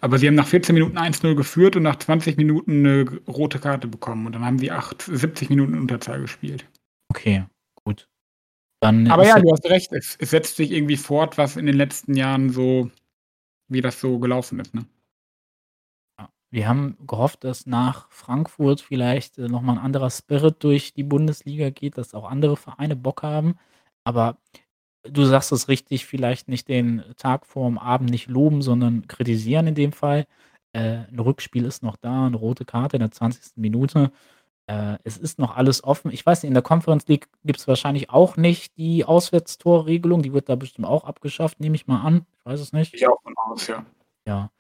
Aber sie haben nach 14 Minuten 1-0 geführt und nach 20 Minuten eine rote Karte bekommen. Und dann haben sie 8, 70 Minuten Unterzahl gespielt. Okay, gut. Dann aber ja, du hast recht, es, es, setzt sich irgendwie fort, was in den letzten Jahren so, wie das so gelaufen ist. Ne? Wir haben gehofft, dass nach Frankfurt vielleicht äh, nochmal ein anderer Spirit durch die Bundesliga geht, dass auch andere Vereine Bock haben. Aber du sagst es richtig, vielleicht nicht den Tag vorm Abend nicht loben, sondern kritisieren in dem Fall. Äh, ein Rückspiel ist noch da, eine rote Karte in der 20. Minute. Äh, es ist noch alles offen. Ich weiß nicht, in der Conference League gibt's wahrscheinlich auch nicht die Auswärtstorregelung. Die wird da bestimmt auch abgeschafft, nehme ich mal an. Ich weiß es nicht. Ich auch von aus, ja. Ja.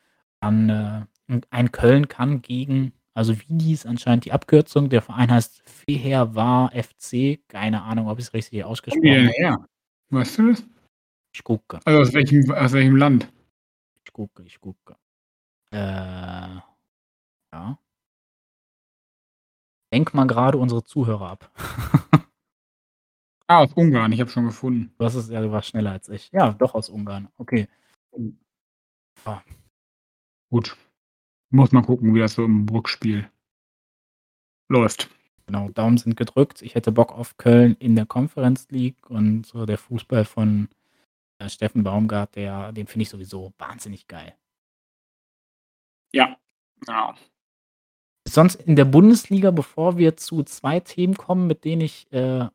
Dann, äh, ein Köln kann gegen also Vidi ist anscheinend die Abkürzung. Der Verein heißt Fehervar FC. Keine Ahnung, ob ich's richtig Wo ausgesprochen habe. her? Weißt du das? Ich gucke. Also aus welchem aus welchem Land? Ich gucke, ich gucke. Äh, ja. Lenk mal grade unsere Zuhörer ab. Ah, aus Ungarn, ich habe schon gefunden. Du hast es ja, du warst schneller als ich. Ja, doch aus Ungarn. Okay. Ah. Gut. Muss mal gucken, wie das so im Rückspiel läuft. Genau, Daumen sind gedrückt. Ich hätte Bock auf Köln in der Conference League und so der Fußball von, äh, Steffen Baumgart, der den finde ich sowieso wahnsinnig geil. Ja, genau. Sonst in der Bundesliga, bevor wir zu 2 Themen kommen, mit denen ich äh,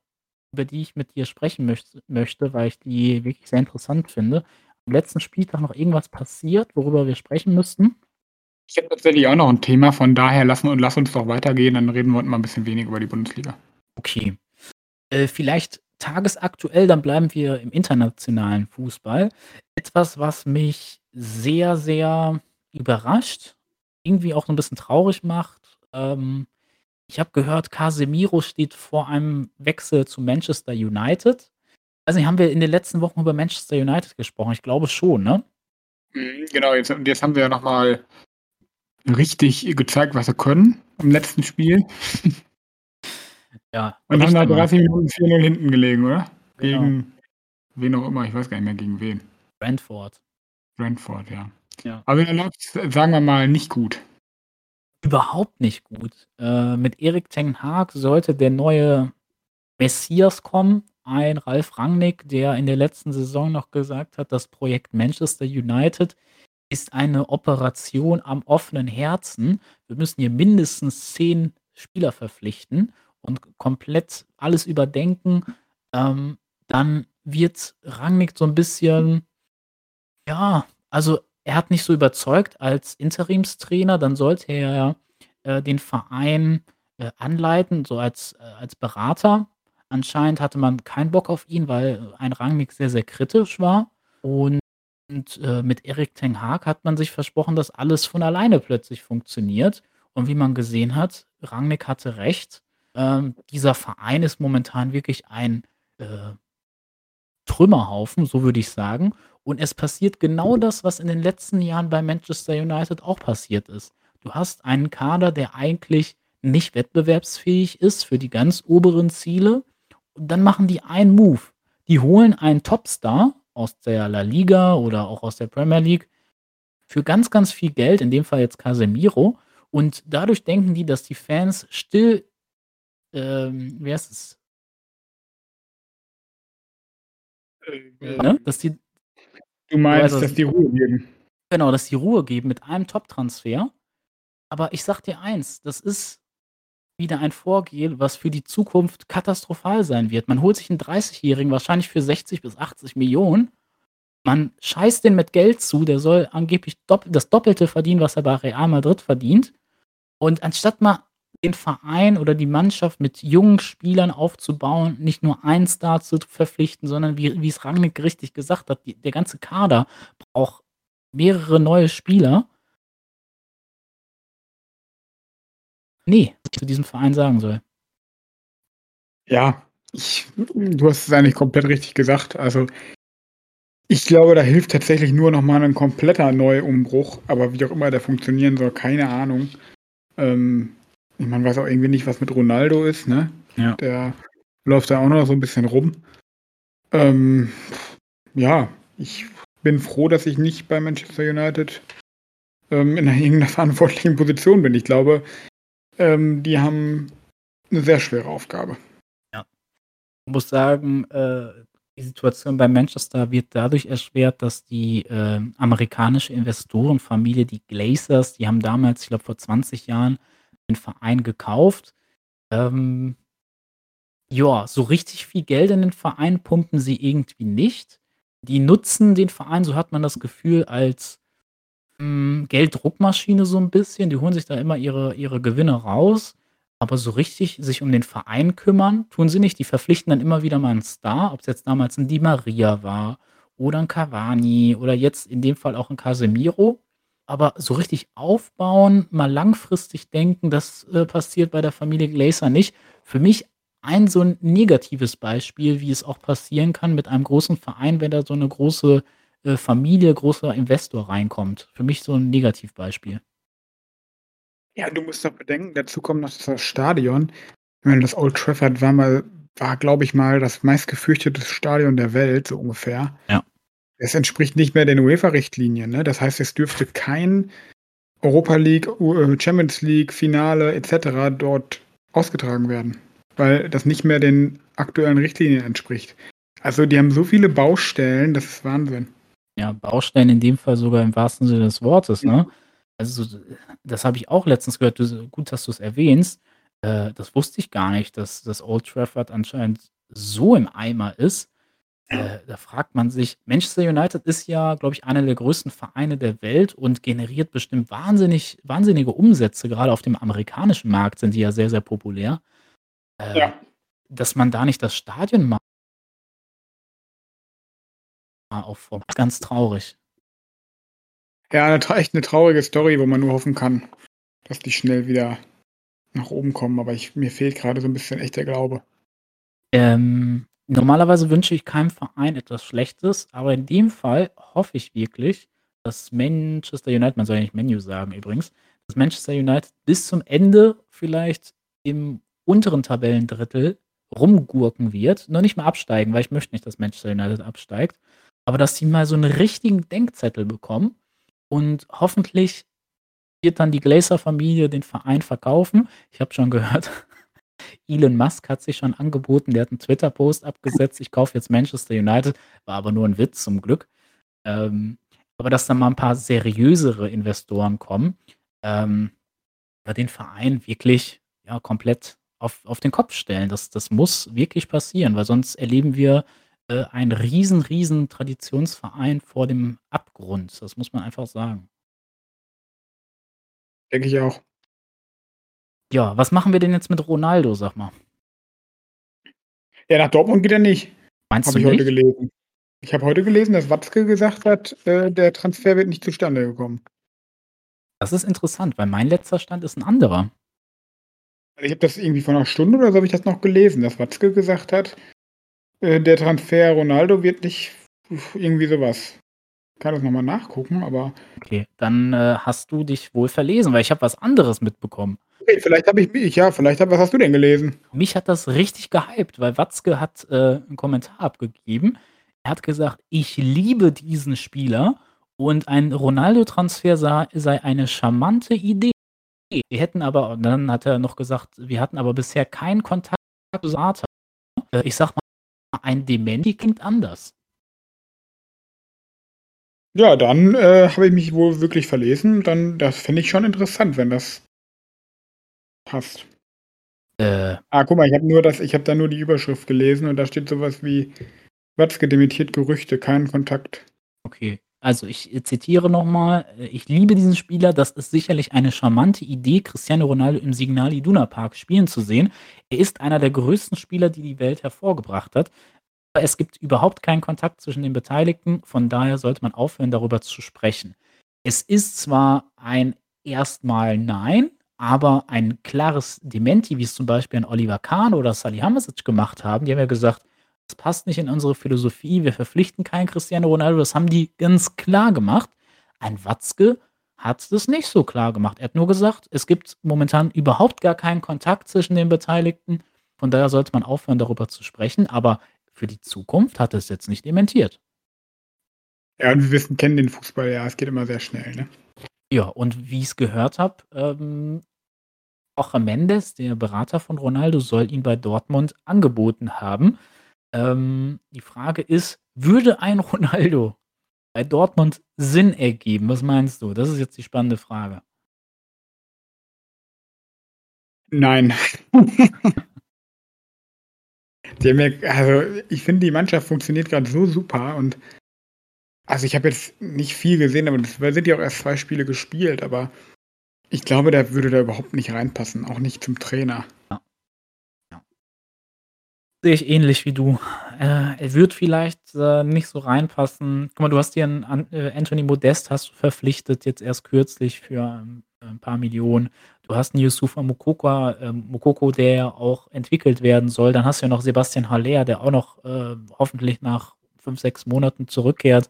über die ich mit dir sprechen möcht möchte, weil ich die wirklich sehr interessant finde. Am letzten Spieltag noch irgendwas passiert, worüber wir sprechen müssten? Ich habe tatsächlich auch noch 'n Thema, von daher lass und lass uns doch weitergehen, dann reden wir heute mal 'n bisschen weniger über die Bundesliga. Okay. Äh, vielleicht tagesaktuell, dann bleiben wir im internationalen Fußball. Etwas, was mich sehr, sehr überrascht, irgendwie auch so 'n bisschen traurig macht. Ähm, ich habe gehört, Casemiro steht vor einem Wechsel zu Manchester United. Nicht, haben wir in den letzten Wochen über Manchester United gesprochen? Ich glaube schon, ne? Mhm, genau, jetzt jetzt haben wir ja noch mal richtig gezeigt, was sie können im letzten Spiel. Ja, Und haben da mal. 30 Minuten 4:0 hinten gelegen, oder? Genau. Gegen wen auch immer, ich weiß gar nicht mehr gegen wen. Brentford. Brentford, ja. Ja. Also, da läuft's, sagen wir mal, nicht gut. Überhaupt nicht gut. Äh, mit Erik ten Hag sollte der neue Messias kommen, ein Ralf Rangnick, der in der letzten Saison noch gesagt hat, das Projekt Manchester United ist eine Operation am offenen Herzen. Wir müssen hier mindestens 10 Spieler verpflichten und komplett alles überdenken. Ähm, dann wird Rangnick so 'n bisschen ja, also, er hat nicht so überzeugt als Interimstrainer. Dann sollte er, äh, den Verein, äh, anleiten, so als äh, als Berater. Anscheinend hatte man keinen Bock auf ihn, weil ein Rangnick sehr, sehr kritisch war. Und, äh, mit Erik ten Hag hat man sich versprochen, dass alles von alleine plötzlich funktioniert. Und wie man gesehen hat, Rangnick hatte recht. Ähm, dieser Verein ist momentan wirklich ein, äh, Trümmerhaufen, so würde ich sagen. Und es passiert genau das, was in den letzten Jahren bei Manchester United auch passiert ist. Du hast einen Kader, der eigentlich nicht wettbewerbsfähig ist für die ganz oberen Ziele. Und dann machen die einen Move. Die holen einen Topstar aus der La Liga oder auch aus der Premier League für ganz, ganz viel Geld, in dem Fall jetzt Casemiro. Und dadurch denken die, dass die Fans still ähm, wie heißt es? Äh, Ne? Dass die Du meinst, was dass die Ruhe geben? Genau, dass die Ruhe geben mit einem Top-Transfer. Aber ich sage dir eins, das ist wieder ein Vorgehen, was für die Zukunft katastrophal sein wird. Man holt sich 'n 30-Jährigen wahrscheinlich für 60 bis 80.000.000. Man scheißt den mit Geld zu, der soll angeblich dopp das Doppelte verdienen, was er bei Real Madrid verdient. Und anstatt mal den Verein oder die Mannschaft mit jungen Spielern aufzubauen, nicht nur einen Star zu verpflichten, sondern wie wie's Rangnick richtig gesagt hat, die der ganze Kader braucht mehrere neue Spieler. Ne, ich zu diesem Verein sagen soll. Ja, ich du hast es eigentlich komplett richtig gesagt. Also, ich glaube, da hilft tatsächlich nur noch mal 'nen kompletter Neuumbruch, aber wie auch immer der funktionieren soll, keine Ahnung. Ähm, man weiß auch irgendwie nicht, was mit Ronaldo ist, ne? Ja. Der läuft da auch noch so 'n bisschen rum. Ähm, ja, ich bin froh, dass ich nicht bei Manchester United, ähm, in irgend 'ner verantwortlichen Position bin. Ich glaube, ähm, die haben 'ne sehr schwere Aufgabe. Ja. Ich muss sagen, äh, die Situation bei Manchester wird dadurch erschwert, dass die, ähm, amerikanische Investorenfamilie, die Glazers, die haben damals, ich glaube, vor 20 Jahren den Verein gekauft. Ähm, ja, so richtig viel Geld in den Verein pumpen sie irgendwie nicht. Die nutzen den Verein, so hat man das Gefühl, als, hm, Gelddruckmaschine so 'n bisschen. Die holen sich da immer ihre ihre Gewinne raus. aber so richtig sich um den Verein kümmern, tun sie nicht. Die verpflichten dann immer wieder mal 'n Star, ob's jetzt damals 'n Di Maria war oder 'n Cavani oder jetzt in dem Fall auch 'n Casemiro. Aber so richtig aufbauen, mal langfristig denken, das, äh, passiert bei der Familie Glazer nicht. Für mich ein so 'n negatives Beispiel, wie es auch passieren kann mit einem großen Verein, wenn da so 'ne große, äh, Familie, großer Investor reinkommt. Für mich so 'n Negativbeispiel. Ja, du musst doch bedenken, dazu kommt noch das Stadion. Ich meine, das Old Trafford war mal war, glaube ich mal, das meistgefürchtete Stadion der Welt, so ungefähr. Ja. Es entspricht nicht mehr den UEFA-Richtlinien, ne? Das heißt, es dürfte kein Europa League, äh, Champions League Finale et cetera dort ausgetragen werden, weil das nicht mehr den aktuellen Richtlinien entspricht. Also, die haben so viele Baustellen, das ist Wahnsinn. Ja, Baustellen in dem Fall sogar im wahrsten Sinne des Wortes, ne? Also, das habe ich auch letztens gehört. Du gut, dass du's erwähnst. Äh, das wusste ich gar nicht, dass das Old Trafford anscheinend so im Eimer ist. Äh, da fragt man sich Manchester United ist ja, glaube ich, einer der größten Vereine der Welt und generiert bestimmt wahnsinnig wahnsinnige Umsätze. Grade auf dem amerikanischen Markt sind die ja sehr, sehr populär. Äh, Ja. dass man da nicht das Stadion ma aufbaut, ganz traurig. Ja, 'ne tra echt 'ne traurige Story, wo man nur hoffen kann, dass die schnell wieder nach oben kommen, aber ich mir fehlt grade so 'n bisschen echt der Glaube. Ähm, normalerweise wünsche ich keinem Verein etwas Schlechtes, aber in dem Fall hoffe ich wirklich, dass Manchester United man soll ja nicht Man U sagen übrigens, dass Manchester United bis zum Ende vielleicht im unteren Tabellendrittel rumgurken wird, noch nicht mal absteigen, weil ich möchte nicht, dass Manchester United absteigt, aber dass die mal so 'n richtigen Denkzettel bekommen und hoffentlich wird dann die Glazer-Familie den Verein verkaufen. Ich habe schon gehört, Elon Musk hat sich schon angeboten, der hat 'n Twitter-Post abgesetzt: „Ich kaufe jetzt Manchester United“, war aber nur 'n Witz zum Glück. Ähm, aber dass da mal 'n paar seriösere Investoren kommen, ähm, den Verein wirklich, ja, komplett auf auf den Kopf stellen. Das das muss wirklich passieren, weil sonst erleben wir, äh, einen riesen, riesen Traditionsverein vor dem Abgrund. Das muss man einfach sagen. Denke ich auch. Ja, was machen wir denn jetzt mit Ronaldo, sag mal? Ja, nach Dortmund geht er nicht, Meinst habe du ich heute nicht? gelesen. Ich habe heute gelesen, dass Watzke gesagt hat, äh, der Transfer wird nicht zustande gekommen. Das ist interessant, weil mein letzter Stand ist 'n anderer. Ich habe das irgendwie vor 'ner Stunde oder so habe ich das noch gelesen, dass Watzke gesagt hat, äh, der Transfer Ronaldo wird nicht irgendwie so was. Kann das noch mal nachgucken, aber Okay, dann, äh, hast du dich wohl verlesen, weil ich habe was anderes mitbekommen. Okay, vielleicht habe ich mich ja, vielleicht habe was hast du denn gelesen? Mich hat das richtig gehypt, weil Watzke hat, äh, 'n Kommentar abgegeben. Er hat gesagt: „Ich liebe diesen Spieler und ein Ronaldo-Transfer sei eine charmante Idee. Wir hätten aber“ und dann hat er noch gesagt: „Wir hatten aber bisher keinen Kontakt zu Sata.“ Äh, ich sage mal, ein Dementi klingt anders. Ja, dann, äh, habe ich mich wohl wirklich verlesen. Dann das fände ich schon interessant, wenn das passt. Äh. Ah, guck mal, ich habe nur das ich habe da nur die Überschrift gelesen und da steht so was wie: „Watzke dementiert Gerüchte, keinen Kontakt.“ Okay, also ich, zitiere noch mal: „Äh, ich liebe diesen Spieler. Das ist sicherlich eine charmante Idee, Cristiano Ronaldo im Signal Iduna Park spielen zu sehen. Er ist einer der größten Spieler, die die Welt hervorgebracht hat. Aber es gibt überhaupt keinen Kontakt zwischen den Beteiligten. Von daher sollte man aufhören, darüber zu sprechen. Es ist zwar ein erst mal Nein, aber ein klares Dementi, wie es zum Beispiel ein Oliver Kahn oder Salihamidzic gemacht haben. Die haben ja gesagt: „Das passt nicht in unsere Philosophie. Wir verpflichten keinen Cristiano Ronaldo.“ Das haben die ganz klar gemacht. Ein Watzke hat das nicht so klar gemacht. Er hat nur gesagt: „Es gibt momentan überhaupt gar keinen Kontakt zwischen den Beteiligten. Von daher sollte man aufhören, darüber zu sprechen.“ Aber für die Zukunft hat er es jetzt nicht dementiert. Ja, und wir wissen kennen den Fußball ja, es geht immer sehr schnell, ne? Ja, und wie ich's gehört habe, ähm, Jorge Mendes, der Berater von Ronaldo, soll ihn bei Dortmund angeboten haben. Ähm, die Frage ist, würde ein Ronaldo bei Dortmund Sinn ergeben? Was meinst du? Das ist jetzt die spannende Frage. Nein. Also, ich finde, die Mannschaft funktioniert grad so super und also, ich habe jetzt nicht viel gesehen, aber das weil sind ja auch erst 2 Spiele gespielt, aber Ich glaube, der würde da überhaupt nicht reinpassen, auch nicht zum Trainer. Sehe ich ähnlich wie du. Äh, er wird vielleicht äh, nicht so reinpassen. Guck mal, du hast dir einen äh, Anthony Modest hast du verpflichtet, jetzt erst kürzlich für ähm, ein paar Millionen. Du hast einen Yusufa Mokoko, äh, Mokoko, der auch entwickelt werden soll. Dann hast du ja noch Sebastian Haller, der auch noch äh, hoffentlich nach fünf, sechs Monaten zurückkehrt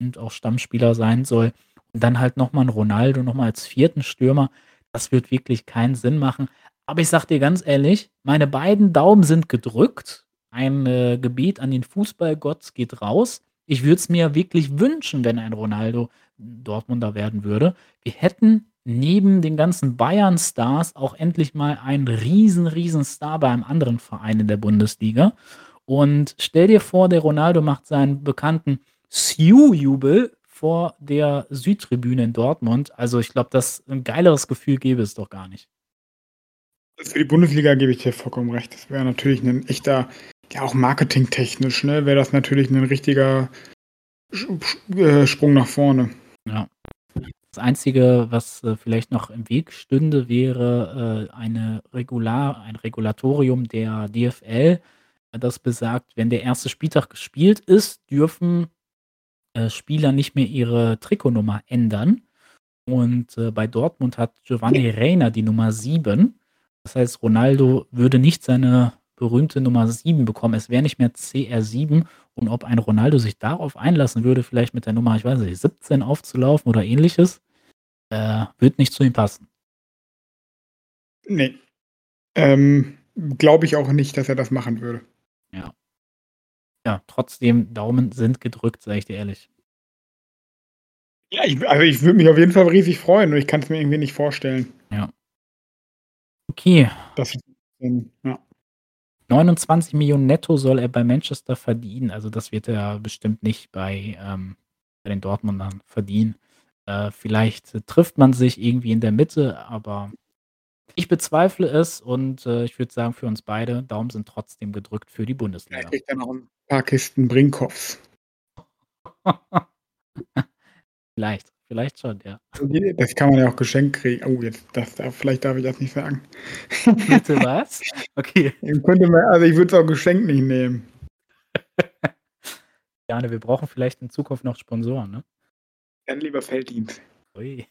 und auch Stammspieler sein soll. Und dann halt nochmal ein Ronaldo, nochmal als vierten Stürmer. Das wird wirklich keinen Sinn machen. Aber ich sag dir ganz ehrlich, meine beiden Daumen sind gedrückt. Ein äh, Gebet an den Fußballgott geht raus. Ich würde es mir wirklich wünschen, wenn ein Ronaldo Dortmunder werden würde. Wir hätten neben den ganzen Bayern-Stars auch endlich mal einen riesen, riesen Star bei einem anderen Verein in der Bundesliga. Und stell dir vor, der Ronaldo macht seinen bekannten Siu-Jubel vor der Südtribüne in Dortmund. Also ich glaube, das ein geileres Gefühl gäbe es doch gar nicht. Für die Bundesliga gebe ich dir vollkommen recht. Das wäre natürlich ein echter, ja auch marketingtechnisch, ne, wäre das natürlich ein richtiger äh, Sprung nach vorne. Ja. Das Einzige, was äh, vielleicht noch im Weg stünde, wäre äh, eine Regular, ein Regulatorium der DFL, das besagt, wenn der erste Spieltag gespielt ist, dürfen äh, Spieler nicht mehr ihre Trikotnummer ändern. Und äh, bei Dortmund hat Giovanni Reina die Nummer 7. Das heißt, Ronaldo würde nicht seine berühmte Nummer 7 bekommen. Es wäre nicht mehr CR7. Und ob ein Ronaldo sich darauf einlassen würde, vielleicht mit der Nummer, ich weiß nicht, 17 aufzulaufen oder ähnliches, äh, wird nicht zu ihm passen. Nee. Ähm, Glaube ich auch nicht, dass er das machen würde. Ja. Ja, trotzdem, Daumen sind gedrückt, sage ich dir ehrlich. Ja, ich, also ich würde mich auf jeden Fall riesig freuen und ich kann es mir irgendwie nicht vorstellen. Ja. Okay. Das, ja. 29 Millionen netto soll er bei Manchester verdienen. Also das wird er bestimmt nicht bei, ähm, bei den Dortmundern verdienen. Äh, vielleicht äh, trifft man sich irgendwie in der Mitte, aber ich bezweifle es und äh, ich würde sagen, für uns beide, Daumen sind trotzdem gedrückt für die Bundesliga. Vielleicht kriegt er noch ein paar Kisten Brinkhoffs. vielleicht, vielleicht schon, ja. Das kann man ja auch geschenkt kriegen. Oh, jetzt, das, vielleicht darf ich das nicht sagen. Bitte was? Okay. könnte man, also ich würde es auch geschenkt nicht nehmen. Jane, wir brauchen vielleicht in Zukunft noch Sponsoren, ne? Dann lieber Felddienst. Ui.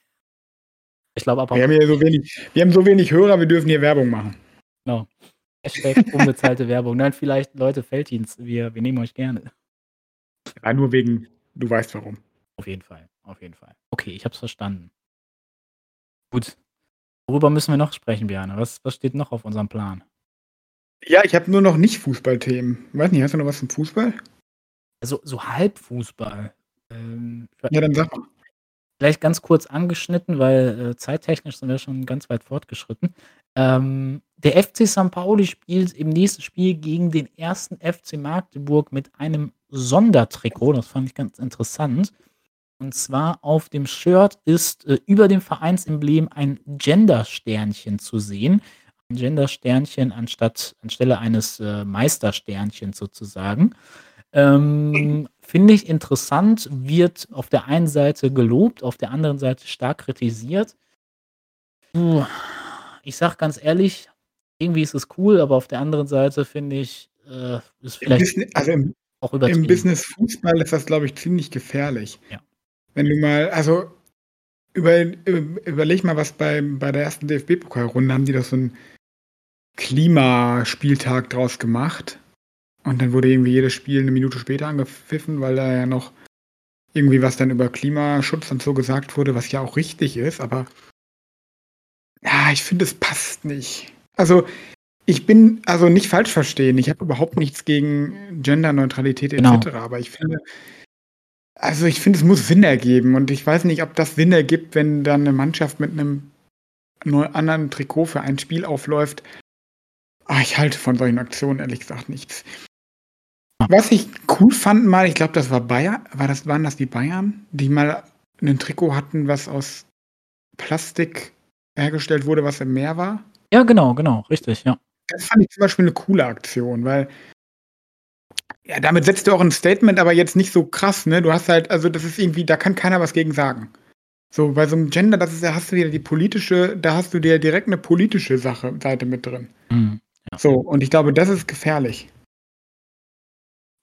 Ich glaube aber. Wir haben hier so wenig, wir haben so wenig Hörer, wir dürfen hier Werbung machen. Genau. Hashtag unbezahlte Werbung. Nein, vielleicht Leute, Felddienst, wir, wir nehmen euch gerne. Ja, nur wegen, du weißt warum. Auf jeden Fall, auf jeden Fall. Okay, ich hab's verstanden. Gut. Worüber müssen wir noch sprechen, Björn? Was, was steht noch auf unserem Plan? Ja, ich habe nur noch nicht Fußballthemen. Weiß nicht, hast du noch was zum Fußball? Also so Halbfußball. Ähm, ja, dann sag mal. Vielleicht ganz kurz angeschnitten, weil äh, zeittechnisch sind wir schon ganz weit fortgeschritten. Ähm, der FC St. Pauli spielt im nächsten Spiel gegen den ersten FC Magdeburg mit einem Sondertrikot. Das fand ich ganz interessant. Und zwar auf dem Shirt ist äh, über dem Vereinsemblem ein Gender-Sternchen zu sehen. Ein Gender-Sternchen anstatt anstelle eines äh, Meistersternchens sozusagen. Ähm, Finde ich interessant, wird auf der einen Seite gelobt, auf der anderen Seite stark kritisiert. Puh, ich sag ganz ehrlich, irgendwie ist es cool, aber auf der anderen Seite finde ich, äh, ist vielleicht Business, also im, auch Im Business Fußball ist das, glaube ich, ziemlich gefährlich. Ja. Wenn du mal, also über, überleg mal, was bei, bei der ersten DFB-Pokalrunde haben die doch so einen Klimaspieltag draus gemacht. Und dann wurde irgendwie jedes Spiel eine Minute später angepfiffen, weil da ja noch irgendwie was dann über Klimaschutz und so gesagt wurde, was ja auch richtig ist, aber ja, ich finde, es passt nicht. Also, ich bin, also nicht falsch verstehen, ich habe überhaupt nichts gegen Genderneutralität etc., genau. aber ich finde, also ich finde, es muss Sinn ergeben und ich weiß nicht, ob das Sinn ergibt, wenn dann eine Mannschaft mit einem anderen Trikot für ein Spiel aufläuft. Ach, ich halte von solchen Aktionen ehrlich gesagt nichts. Was ich cool fand mal, ich glaube, das war Bayern, war das, waren das die Bayern, die mal ein Trikot hatten, was aus Plastik hergestellt wurde, was im Meer war? Ja, genau, genau, richtig, ja. Das fand ich zum Beispiel eine coole Aktion, weil ja, damit setzt du auch ein Statement, aber jetzt nicht so krass, ne? Du hast halt, also das ist irgendwie, da kann keiner was gegen sagen. So, bei so einem Gender, das ist, da hast du wieder die politische, da hast du dir direkt eine politische Sache, Seite mit drin. Mhm, ja. So, und ich glaube, das ist gefährlich.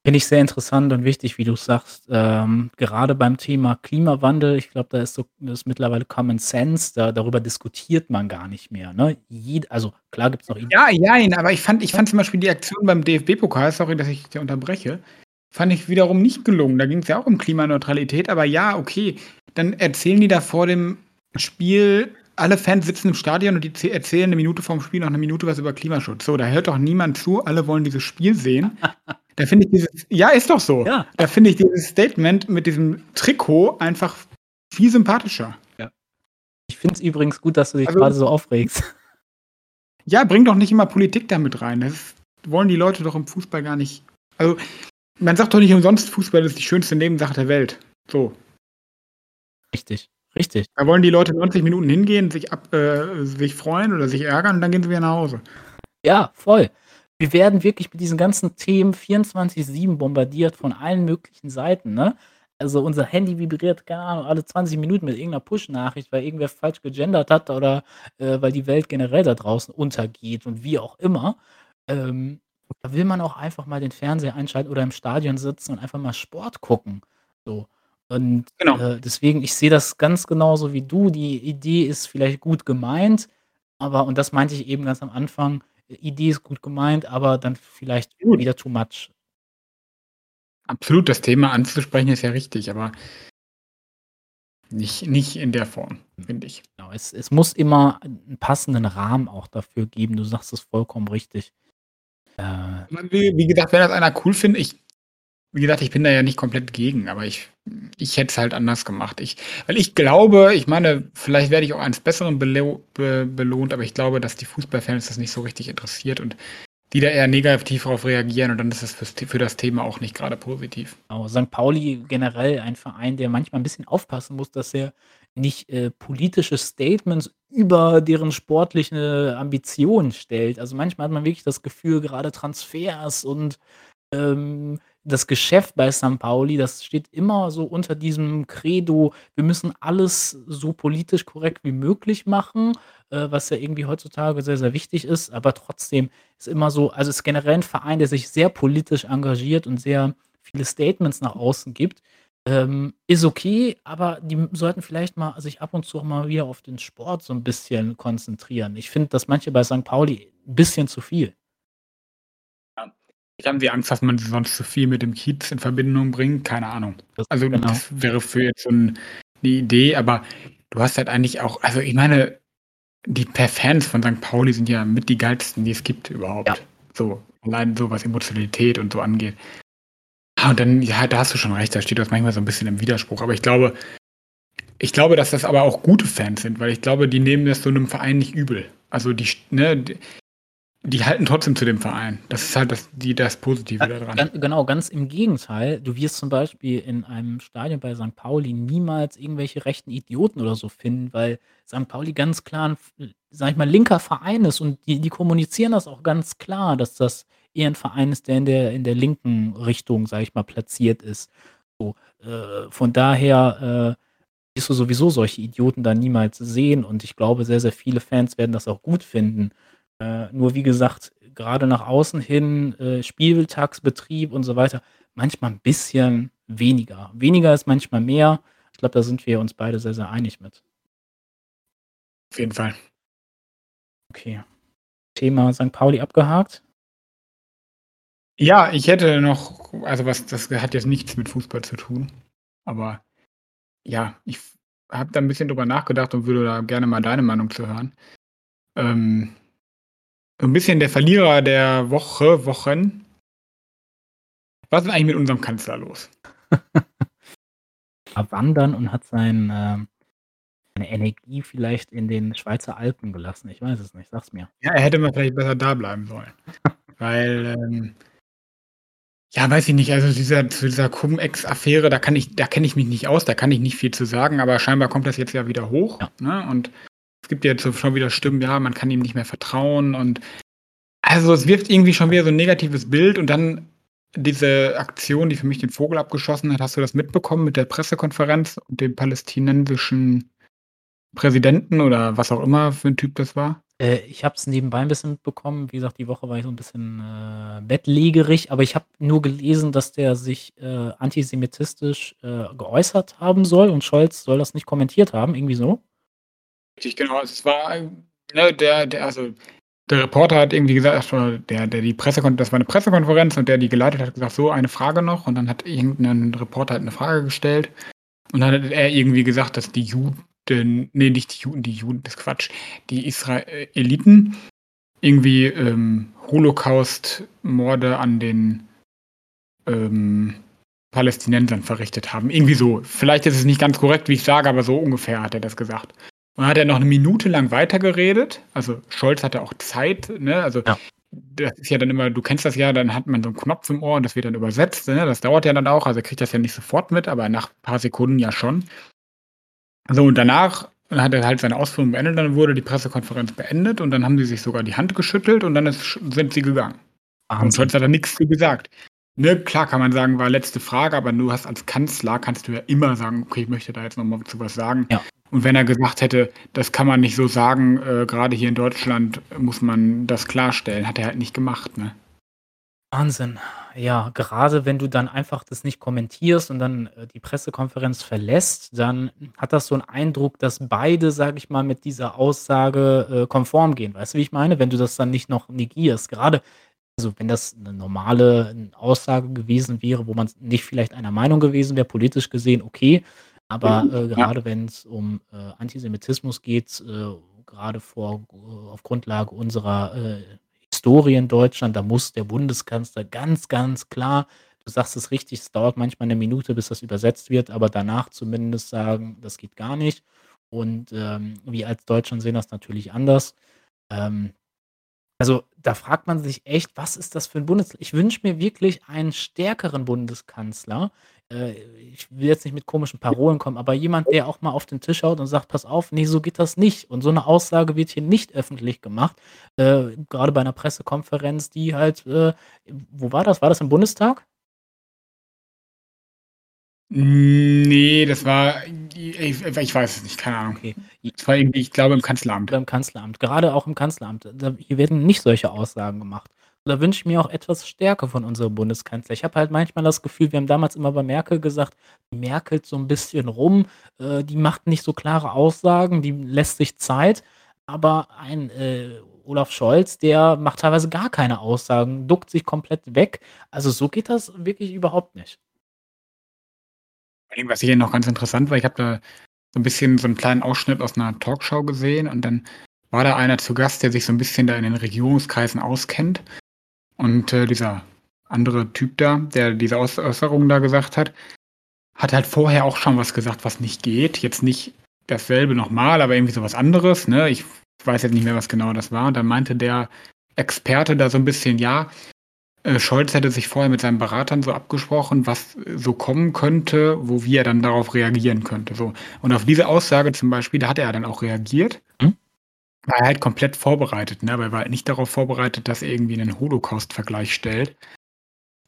Finde ich sehr interessant und wichtig, wie du sagst. Ähm, gerade beim Thema Klimawandel, ich glaube, da ist so das ist mittlerweile Common Sense, da darüber diskutiert man gar nicht mehr, ne? Jed also klar gibt's noch Ide Ja, jein, aber ich fand ich fand zum Beispiel die Aktion beim DFB-Pokal, sorry, dass ich dich unterbreche, fand ich wiederum nicht gelungen. Da ging es ja auch um Klimaneutralität, aber ja, okay, dann erzählen die da vor dem Spiel, alle Fans sitzen im Stadion und die erzählen eine Minute vorm Spiel noch eine Minute was über Klimaschutz. So, da hört doch niemand zu, alle wollen dieses Spiel sehen. Da finde ich dieses, ja, ist doch so. Ja. Da finde ich dieses Statement mit diesem Trikot einfach viel sympathischer. Ich finde es übrigens gut, dass du dich Also- grade so aufregst. Ja, bring doch nicht immer Politik damit rein. Das wollen die Leute doch im Fußball gar nicht. Also, man sagt doch nicht umsonst, Fußball ist die schönste Nebensache der Welt. So. Richtig, richtig. Da wollen die Leute 90 Minuten hingehen, sich, ab, äh, sich freuen oder sich ärgern und dann gehen sie wieder nach Hause. Ja, voll. Wir werden wirklich mit diesen ganzen Themen 24/7 bombardiert von allen möglichen Seiten, ne? Also, unser Handy vibriert, keine Ahnung, alle 20 Minuten mit irgendeiner Push-Nachricht, weil irgendwer falsch gegendert hat oder, äh, weil die Welt generell da draußen untergeht und wie auch immer. Ähm, da will man auch einfach mal den Fernseher einschalten oder im Stadion sitzen und einfach mal Sport gucken, so. Und, Genau. äh, deswegen, ich sehe das ganz genauso wie du. Die Idee ist vielleicht gut gemeint, aber und das meinte ich eben ganz am Anfang, Idee ist gut gemeint, aber dann vielleicht Gut. wieder too much. Absolut, das Thema anzusprechen ist ja richtig, aber nicht, nicht in der Form, finde ich. Genau, es es muss immer 'n passenden Rahmen auch dafür geben. Du sagst es vollkommen richtig. Äh, Wie, wie gesagt, wenn das einer cool findet, ich, wie gesagt, ich bin da ja nicht komplett gegen, aber ich, ich hätte es halt anders gemacht. Ich, weil ich glaube, ich meine, vielleicht werde ich auch eines Besseren belo be belohnt, aber ich glaube, dass die Fußballfans das nicht so richtig interessiert und die da eher negativ darauf reagieren und dann ist das für das Thema auch nicht gerade positiv. genau, St. Pauli generell ein Verein, der manchmal 'n bisschen aufpassen muss, dass er nicht, äh, politische Statements über deren sportliche Ambitionen stellt. Also, manchmal hat man wirklich das Gefühl, gerade Transfers und, ähm, das Geschäft bei St. Pauli, das steht immer so unter diesem Credo: „Wir müssen alles so politisch korrekt wie möglich machen“, äh, was ja irgendwie heutzutage sehr, sehr wichtig ist, aber trotzdem ist immer so also, ist generell 'n Verein, der sich sehr politisch engagiert und sehr viele Statements nach außen gibt. Ähm, ist okay, aber die sollten vielleicht mal sich ab und zu auch mal wieder auf den Sport so 'n bisschen konzentrieren. Ich finde, dass manche bei St. Pauli 'n bisschen zu viel. Haben Sie Angst, dass man sonst zu viel mit dem Kiez in Verbindung bringt? Keine Ahnung. Das Also, genau. das wäre für jetzt so 'n 'ne Idee, aber du hast halt eigentlich auch also, ich meine, die per Fans von St. Pauli sind ja mit die geilsten, die es gibt überhaupt. Ja. So, allein so, was Emotionalität und so angeht. Ah, und dann ja, da hast du schon recht, da steht das manchmal so 'n bisschen im Widerspruch, aber ich glaube ich glaube, dass das aber auch gute Fans sind, weil ich glaube, die nehmen das so 'nem Verein nicht übel. Also, die ne, die halten trotzdem zu dem Verein. Das ist halt das die das Positive da dran. Gan genau, ganz im Gegenteil. Du wirst zum Beispiel in einem Stadion bei St. Pauli niemals irgendwelche rechten Idioten oder so finden, weil St. Pauli ganz klar 'n f sage ich mal, linker Verein ist und die die kommunizieren das auch ganz klar, dass das eher 'n Verein ist, der in der in der linken Richtung, sage ich mal, platziert ist. So, äh, von daher, äh, wirst du sowieso solche Idioten da niemals sehen und ich glaube, sehr, sehr viele Fans werden das auch gut finden. Äh, nur wie gesagt, grade nach außen hin, äh, Spieltagsbetrieb und so weiter, manchmal 'n bisschen weniger. Weniger ist manchmal mehr. Ich glaube, da sind wir uns beide sehr, sehr einig mit. Auf jeden Fall. Okay. Thema St. Pauli abgehakt. Ja, ich hätte noch also, was das hat jetzt nichts mit Fußball zu tun, aber ja, ich habe da 'n bisschen drüber nachgedacht und würde da gerne mal deine Meinung zu hören. Ähm, so 'n bisschen der Verlierer der Woche Wochen. Was ist eigentlich mit unserem Kanzler los? War wandern und hat sein, ähm seine Energie vielleicht in den Schweizer Alpen gelassen. Ich weiß es nicht. Sag's mir. Ja, er hätte mal vielleicht besser da bleiben sollen. Weil, ähm ja, weiß ich nicht, also, dieser zu dieser Cum-Ex-Affäre, da kann ich da kenne ich mich nicht aus, da kann ich nicht viel zu sagen, aber scheinbar kommt das jetzt ja wieder hoch, Ja. ne? Und gibt ja jetzt schon wieder Stimmen, ja, man kann ihm nicht mehr vertrauen und also, es wirft irgendwie schon wieder so 'n negatives Bild und dann diese Aktion, die für mich den Vogel abgeschossen hat. Hast du das mitbekommen mit der Pressekonferenz und dem palästinensischen Präsidenten oder was auch immer für 'n Typ das war? Äh, ich habe es nebenbei 'n bisschen mitbekommen. Wie gesagt, die Woche war ich so 'n bisschen, äh, bettlägerig, aber ich habe nur gelesen, dass der sich, äh, antisemitistisch, äh, geäußert haben soll und Scholz soll das nicht kommentiert haben, irgendwie so? Richtig, genau. Also, es war ne, der der also, der Reporter hat irgendwie gesagt der der die Pressekon das war 'ne Pressekonferenz und der die geleitet hat, gesagt: „So, eine Frage noch.“ Und dann hat irgend 'nen Reporter halt 'ne Frage gestellt und dann hat er irgendwie gesagt, dass die Juden ne, nicht die Juden, die Juden ist Quatsch, die Israeliten irgendwie, ähm, Holocaust-Morde an den, ähm, Palästinensern verrichtet haben. Irgendwie so. Vielleicht ist es nicht ganz korrekt, wie ich sage, aber so ungefähr hat er das gesagt. Und dann hat er noch 'ne Minute lang weitergeredet. Also, Scholz hatte auch Zeit, ne? Also, Ja. das ist ja dann immer du kennst das ja, dann hat man so 'n Knopf im Ohr und das wird dann übersetzt, ne? Das dauert ja dann auch. Also, er kriegt das ja nicht sofort mit, aber nach paar Sekunden ja schon. So, und danach hat er halt seine Ausführungen beendet, dann wurde die Pressekonferenz beendet und dann haben die sich sogar die Hand geschüttelt und dann ist sind sie gegangen. Und Wahnsinn. Scholz hat da nix zu gesagt. Ne, klar kann man sagen, war letzte Frage, aber du hast als Kanzler kannst du ja immer sagen: „Okay, ich möchte da jetzt noch mal zu was sagen.“ Ja. Und wenn er gesagt hätte: „Das kann man nicht so sagen, äh, grade hier in Deutschland muss man das klarstellen“, hat er halt nicht gemacht, ne? Wahnsinn. Ja, gerade wenn du dann einfach das nicht kommentierst und dann, äh, die Pressekonferenz verlässt, dann hat das so 'n Eindruck, dass beide, sage ich mal, mit dieser Aussage, äh, konform gehen. Weißt du, wie ich meine? Wenn du das dann nicht noch negierst. Gerade also, wenn das 'ne normale, n Aussage gewesen wäre, wo man nicht vielleicht einer Meinung gewesen wäre, politisch gesehen okay, aber, Mhm, äh, ja. gerade wenn's um, äh, Antisemitismus geht, äh, gerade vor g auf Grundlage unserer, äh, Historie in Deutschland, da muss der Bundeskanzler ganz, ganz klar du sagst es richtig, es dauert manchmal 'ne Minute, bis das übersetzt wird, aber danach zumindest sagen: „Das geht gar nicht.“ Und, ähm, wir als Deutschland sehen das natürlich anders. Ähm, also, da fragt man sich echt: „Was ist das für 'n Bundes“ ich wünsche mir wirklich einen stärkeren Bundeskanzler. Äh, ich will jetzt nicht mit komischen Parolen kommen, aber jemand, der auch mal auf den Tisch haut und sagt: „Pass auf, ne, so geht das nicht.“ Und so 'ne Aussage wird hier nicht öffentlich gemacht. Äh, grade bei 'ner Pressekonferenz, die halt, äh wo war das? War das im Bundestag? Hm, ne, das war ich ich weiß es nicht, keine Ahnung. Okay. Das war irgendwie, ich glaube, im Kanzleramt. Beim Kanzleramt. Gerade auch im Kanzleramt. Da hier werden nicht solche Aussagen gemacht. Da wünsche ich mir auch etwas Stärke von unserem Bundeskanzler. Ich habe halt manchmal das Gefühl, wir haben damals immer bei Merkel gesagt, die merkelt so 'n bisschen rum, äh, die macht nicht so klare Aussagen, die lässt sich Zeit. Aber ein, äh, Olaf Scholz, der macht teilweise gar keine Aussagen, duckt sich komplett weg. Also, so geht das wirklich überhaupt nicht. Was hier noch ganz interessant war, ich habe da so 'n bisschen so 'n kleinen Ausschnitt aus 'ner Talkshow gesehen und dann war da einer zu Gast, der sich so 'n bisschen da in den Regierungskreisen auskennt. Und, äh, dieser andere Typ da, der diese Äuß Äußerungen da gesagt hat, hat halt vorher auch schon was gesagt, was nicht geht. Jetzt nicht dasselbe noch mal, aber irgendwie so was anderes, ne? Ich weiß jetzt nicht mehr, was genau das war. Und dann meinte der Experte da so 'n bisschen, ja, Scholz hätte sich vorher mit seinen Beratern so abgesprochen, was so kommen könnte, wo wie er dann darauf reagieren könnte, so. Und auf diese Aussage zum Beispiel, da hat er dann auch reagiert. Mhm. War er halt komplett vorbereitet, ne? Aber er war halt nicht darauf vorbereitet, dass er irgendwie 'nen Holocaust-Vergleich stellt.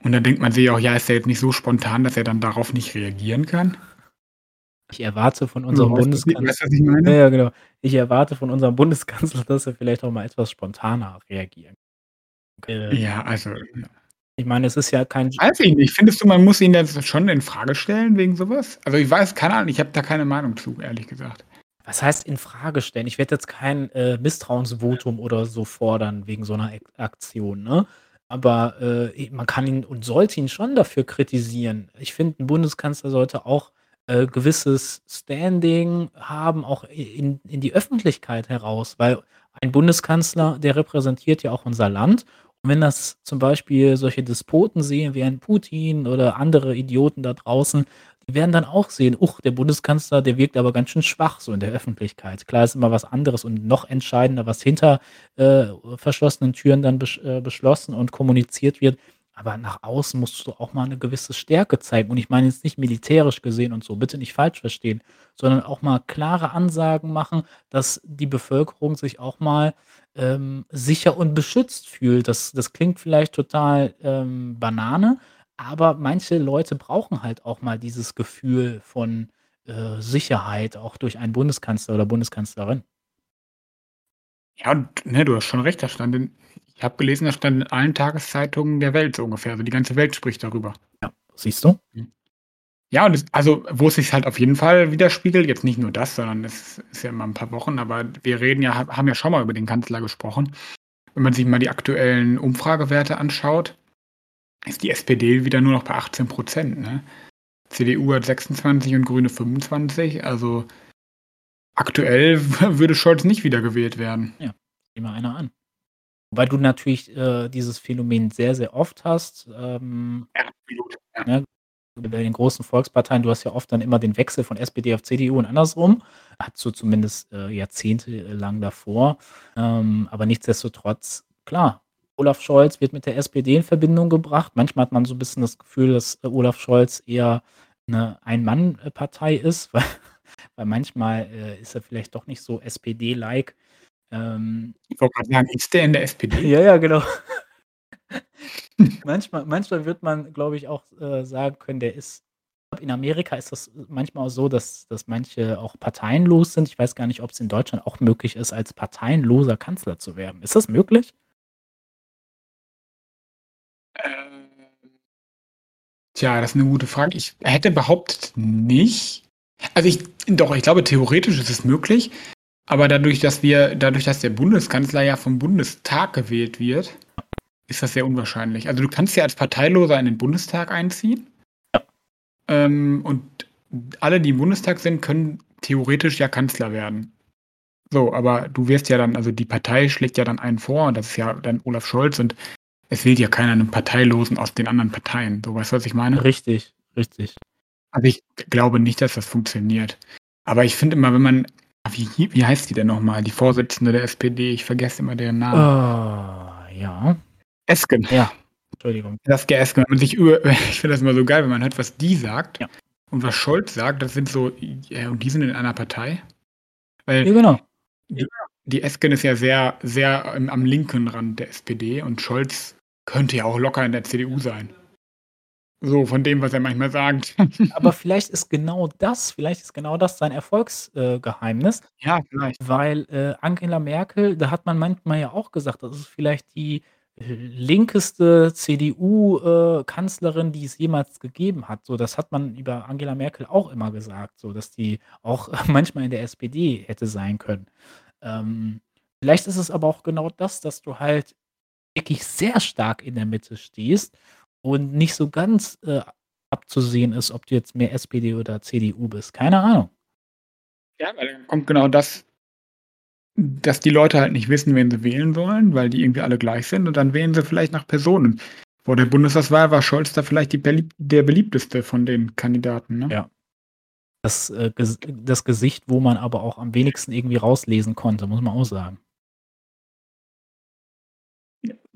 Und dann denkt man sich auch: „Ja, ist der jetzt nicht so spontan, dass er dann darauf nicht reagieren kann?“ Ich erwarte von Also, unserem weißt du wie Bundeskanz weißt was ich meine? ja, genau. Ich erwarte von unserem Bundeskanzler, dass er vielleicht auch mal etwas spontaner reagieren äh Ja, also, ich meine, es ist ja kein Weiß ich nicht. Findest du, man muss ihn jetzt schon infrage stellen wegen so was? Also, ich weiß keine Ahnung, ich habe da keine Meinung zu, ehrlich gesagt. Was heißt infrage stellen? Ich werde jetzt kein, äh, Misstrauensvotum oder so fordern wegen so 'ner Ak Aktion, ne? Aber, äh, man kann ihn und sollte ihn schon dafür kritisieren. Ich finde, 'n Bundeskanzler sollte auch, äh, gewisses Standing haben, auch in in die Öffentlichkeit heraus, weil ein Bundeskanzler, der repräsentiert ja auch unser Land. Wenn das zum Beispiel solche Despoten sehen wie ein Putin oder andere Idioten da draußen, die werden dann auch sehen: „Uch, der Bundeskanzler, der wirkt aber ganz schön schwach so in der Öffentlichkeit.“ Klar ist immer was anderes und noch entscheidender, was hinter, äh, verschlossenen Türen dann besch äh, beschlossen und kommuniziert wird. Aber nach außen musst du auch mal 'ne gewisse Stärke zeigen. Und ich meine jetzt nicht militärisch gesehen und so, bitte nicht falsch verstehen, sondern auch mal klare Ansagen machen, dass die Bevölkerung sich auch mal, ähm, sicher und beschützt fühlt. Das das klingt vielleicht total, ähm, Banane, aber manche Leute brauchen halt auch mal dieses Gefühl von, äh, Sicherheit auch durch einen Bundeskanzler oder Bundeskanzlerin. Ja, ne, du hast schon recht, das stand in ich habe gelesen, das stand in allen Tageszeitungen der Welt so ungefähr. Also, die ganze Welt spricht darüber. Ja, siehst du? Mhm. Ja, und es also, wo es sich halt auf jeden Fall widerspiegelt, jetzt nicht nur das, sondern es ist ja immer ein paar Wochen, aber wir reden ja haben ja schon mal über den Kanzler gesprochen. Wenn man sich mal die aktuellen Umfragewerte anschaut, ist die SPD wieder nur noch bei 18% ne? CDU hat 26 und Grüne 25, also aktuell würde Scholz nicht wiedergewählt werden. Ja, sieh mal einer an. Wobei du natürlich, äh, dieses Phänomen sehr, sehr oft hast, ähm, Ja, absolut, ja. ne? Bei den großen Volksparteien, du hast ja oft dann immer den Wechsel von SPD auf CDU und andersrum. Hattest du zumindest, äh, jahrzehntelang davor. Ähm, aber nichtsdestotrotz, klar, Olaf Scholz wird mit der SPD in Verbindung gebracht. Manchmal hat man so 'n bisschen das Gefühl, dass, äh, Olaf Scholz eher 'ne Ein-Mann-Partei ist, weil weil manchmal, äh, ist er vielleicht doch nicht so SPD-like. Ähm Ich wollte grad sagen, ist der in der SPD? Ja, ja, genau. Manchmal manchmal wird man, glaube ich, auch, äh, sagen können, der ist in Amerika ist das manchmal auch so, dass dass manche auch parteienlos sind. Ich weiß gar nicht, ob's in Deutschland auch möglich ist, als parteienloser Kanzler zu werden. Ist das möglich? Ähm. Tja, das ist 'ne gute Frage. Ich hätte behauptet nicht. Also, ich doch, ich glaube, theoretisch ist es möglich, aber dadurch, dass wir dadurch, dass der Bundeskanzler ja vom Bundestag gewählt wird, ist das sehr unwahrscheinlich. Also, du kannst ja als Parteiloser in den Bundestag einziehen. Ja. Ähm, und alle, die im Bundestag sind, können theoretisch ja Kanzler werden. So, aber du wirst ja dann also, die Partei schlägt ja dann einen vor und das ist ja dann Olaf Scholz und es wählt ja keiner 'nen Parteilosen aus den anderen Parteien. So, weißt du, was ich meine? Richtig, richtig. Also, ich glaube nicht, dass das funktioniert. Aber ich finde immer, wenn man wie wie heißt die denn noch mal, die Vorsitzende der SPD? Ich vergesse immer deren Namen. Ah, ja. Esken. Ja, Entschuldigung. Saskia Esken, wenn man sich über ich finde das immer so geil, wenn man hört, was die sagt Ja. und was Scholz sagt, das sind so ja, und die sind in einer Partei? Weil Ja, genau. die die Esken ist ja sehr sehr, am linken Rand der SPD und Scholz könnte ja auch locker in der CDU sein. So, von dem, was er manchmal sagt. Aber vielleicht ist genau das vielleicht ist genau das sein Erfolgs äh, Geheimnis. Ja, vielleicht. Weil, äh, Angela Merkel, da hat man manchmal ja auch gesagt, das ist vielleicht die, äh, linkeste CDU, äh, die es jemals gegeben hat. So, das hat man über Angela Merkel auch immer gesagt, so, dass die auch manchmal in der SPD hätte sein können. Ähm, vielleicht ist es aber auch genau das, dass du halt wirklich sehr stark in der Mitte stehst und nicht so ganz, äh, abzusehen ist, ob du jetzt mehr SPD oder CDU bist. Keine Ahnung. Ja, weil dann kommt genau das dass die Leute halt nicht wissen, wen sie wählen sollen, weil die irgendwie alle gleich sind und dann wählen sie vielleicht nach Personen. Vor der Bundestagswahl war Scholz da vielleicht belieb der beliebteste von den Kandidaten, ne? Ja. Das, äh, Ges das Gesicht, wo man aber auch am wenigsten irgendwie rauslesen konnte, muss man auch sagen.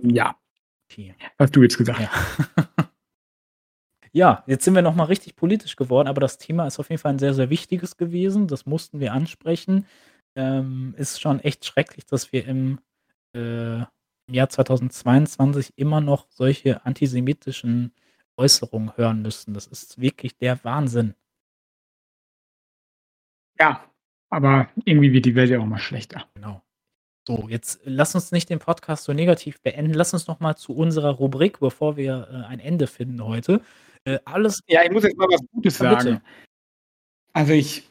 Ja. Okay. Hast du jetzt gesagt. Ja. Ja, jetzt sind wir noch mal richtig politisch geworden, aber das Thema ist auf jeden Fall 'n sehr, sehr wichtiges gewesen. Das mussten wir ansprechen. Ähm, ist schon echt schrecklich, dass wir im, äh, Jahr 2022 immer noch solche antisemitischen Äußerungen hören müssen. Das ist wirklich der Wahnsinn. Ja, aber irgendwie wird die Welt ja auch immer schlechter. Genau. So, jetzt lass uns nicht den Podcast so negativ beenden. Lass uns noch mal zu unserer Rubrik, bevor wir, äh, ein Ende finden heute. Äh, alles Ja, ich muss jetzt mal was Gutes Ja, sagen. Also, ich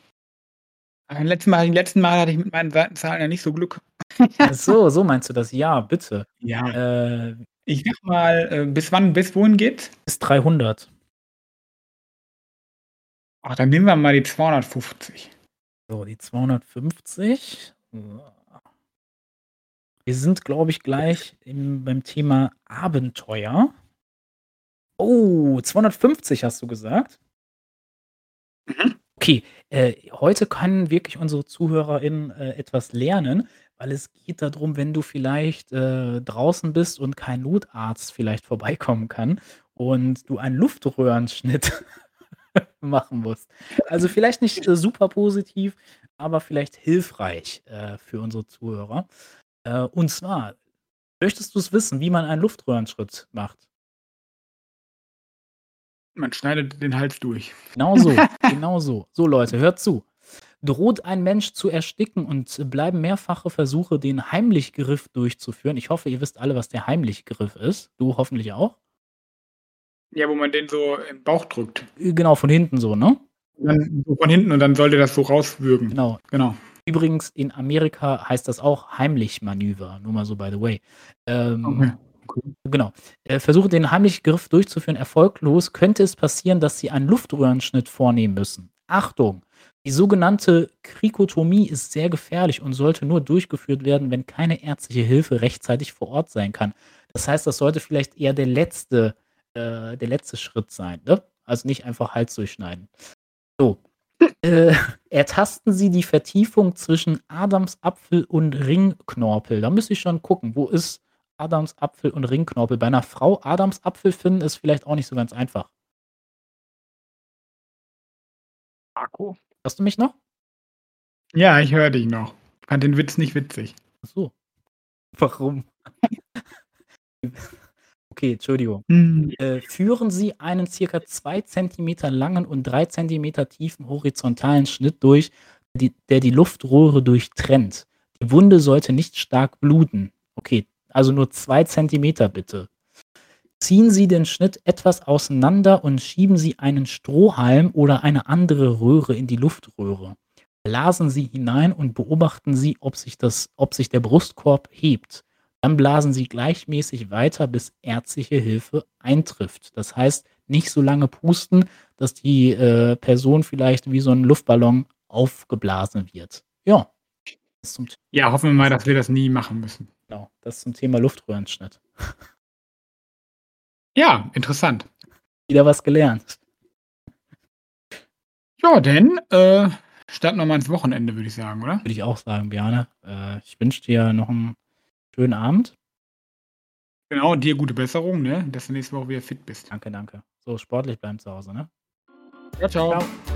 beim letzten Mal letzten Mal hatte ich mit meinen Seitenzahlen ja nicht so Glück. So, so meinst du das. Ja, bitte. Ja. Äh Ich sage mal, äh, bis wann bis wohin geht's? Bis 300. Ach, dann nehmen wir mal die 250. So, die 250. So. Wir sind, glaube ich, gleich im beim Thema Abenteuer. Oh, 250 hast du gesagt? Mhm. Okay, äh, heute können wirklich unsere ZuhörerInnen, äh, etwas lernen, weil es geht da drum, wenn du vielleicht, äh, draußen bist und kein Notarzt vielleicht vorbeikommen kann und du einen Luftröhrenschnitt machen musst. Also, vielleicht nicht, äh, super positiv, aber vielleicht hilfreich, äh, für unsere Zuhörer. Äh, und zwar, möchtest du's wissen, wie man einen Luftröhrenschritt macht? Man schneidet den Hals durch. Genau so, genau so. So Leute, hört zu. Droht ein Mensch zu ersticken und bleiben mehrfache Versuche, den Heimlichgriff durchzuführen. Ich hoffe, ihr wisst alle, was der Heimlichgriff ist. Du hoffentlich auch? Ja, wo man den so im Bauch drückt. Äh, genau, von hinten so, ne? Dann so von hinten und dann sollte das so rauswürgen. Genau. Genau. Übrigens, in Amerika heißt das auch Heimlich-Manöver, nur mal so by the way. Ähm, Okay. Okay. Genau. Äh, versuche den Heimlichgriff durchzuführen, erfolglos, könnte es passieren, dass sie einen Luftröhrenschnitt vornehmen müssen. Achtung! Die sogenannte Krikotomie ist sehr gefährlich und sollte nur durchgeführt werden, wenn keine ärztliche Hilfe rechtzeitig vor Ort sein kann. Das heißt, das sollte vielleicht eher der letzte, äh, der letzte Schritt sein, ne? Also nicht einfach Hals durchschneiden. So. Äh, ertasten Sie die Vertiefung zwischen Adamsapfel und Ringknorpel. Da müsste ich schon gucken, wo ist Adamsapfel und Ringknorpel? Bei einer Frau Adamsapfel finden ist vielleicht auch nicht so ganz einfach. Marco? Hörst du mich noch? Ja, ich höre dich noch. Fand den Witz nicht witzig. Ach so. Warum? Okay, Entschuldigung. Hm. Äh, führen Sie einen circa 2 Zentimeter langen und 3 Zentimeter tiefen horizontalen Schnitt durch, die, der die Luftrohre durchtrennt. Die Wunde sollte nicht stark bluten. Okay, also nur 2 Zentimeter bitte. Ziehen Sie den Schnitt etwas auseinander und schieben Sie einen Strohhalm oder eine andere Röhre in die Luftröhre. Blasen Sie hinein und beobachten Sie, ob sich, das, ob sich der Brustkorb hebt. Dann blasen Sie gleichmäßig weiter, bis ärztliche Hilfe eintrifft. Das heißt, nicht so lange pusten, dass die äh, Person vielleicht wie so ein Luftballon aufgeblasen wird. Ja. Ja, hoffen wir mal, dass wir das nie machen müssen. genau, das zum Thema Luftröhrenschnitt. Ja, interessant. Wieder was gelernt. Ja, denn äh, starten wir mal ins Wochenende, würde ich sagen, oder? Würde ich auch sagen, Bjane. Äh, ich wünsche dir noch einen schönen Abend. Genau, dir gute Besserung, ne? Dass du nächste Woche wieder fit bist. Danke, danke. So, sportlich bleiben zu Hause, ne? Ciao, ciao. Ciao.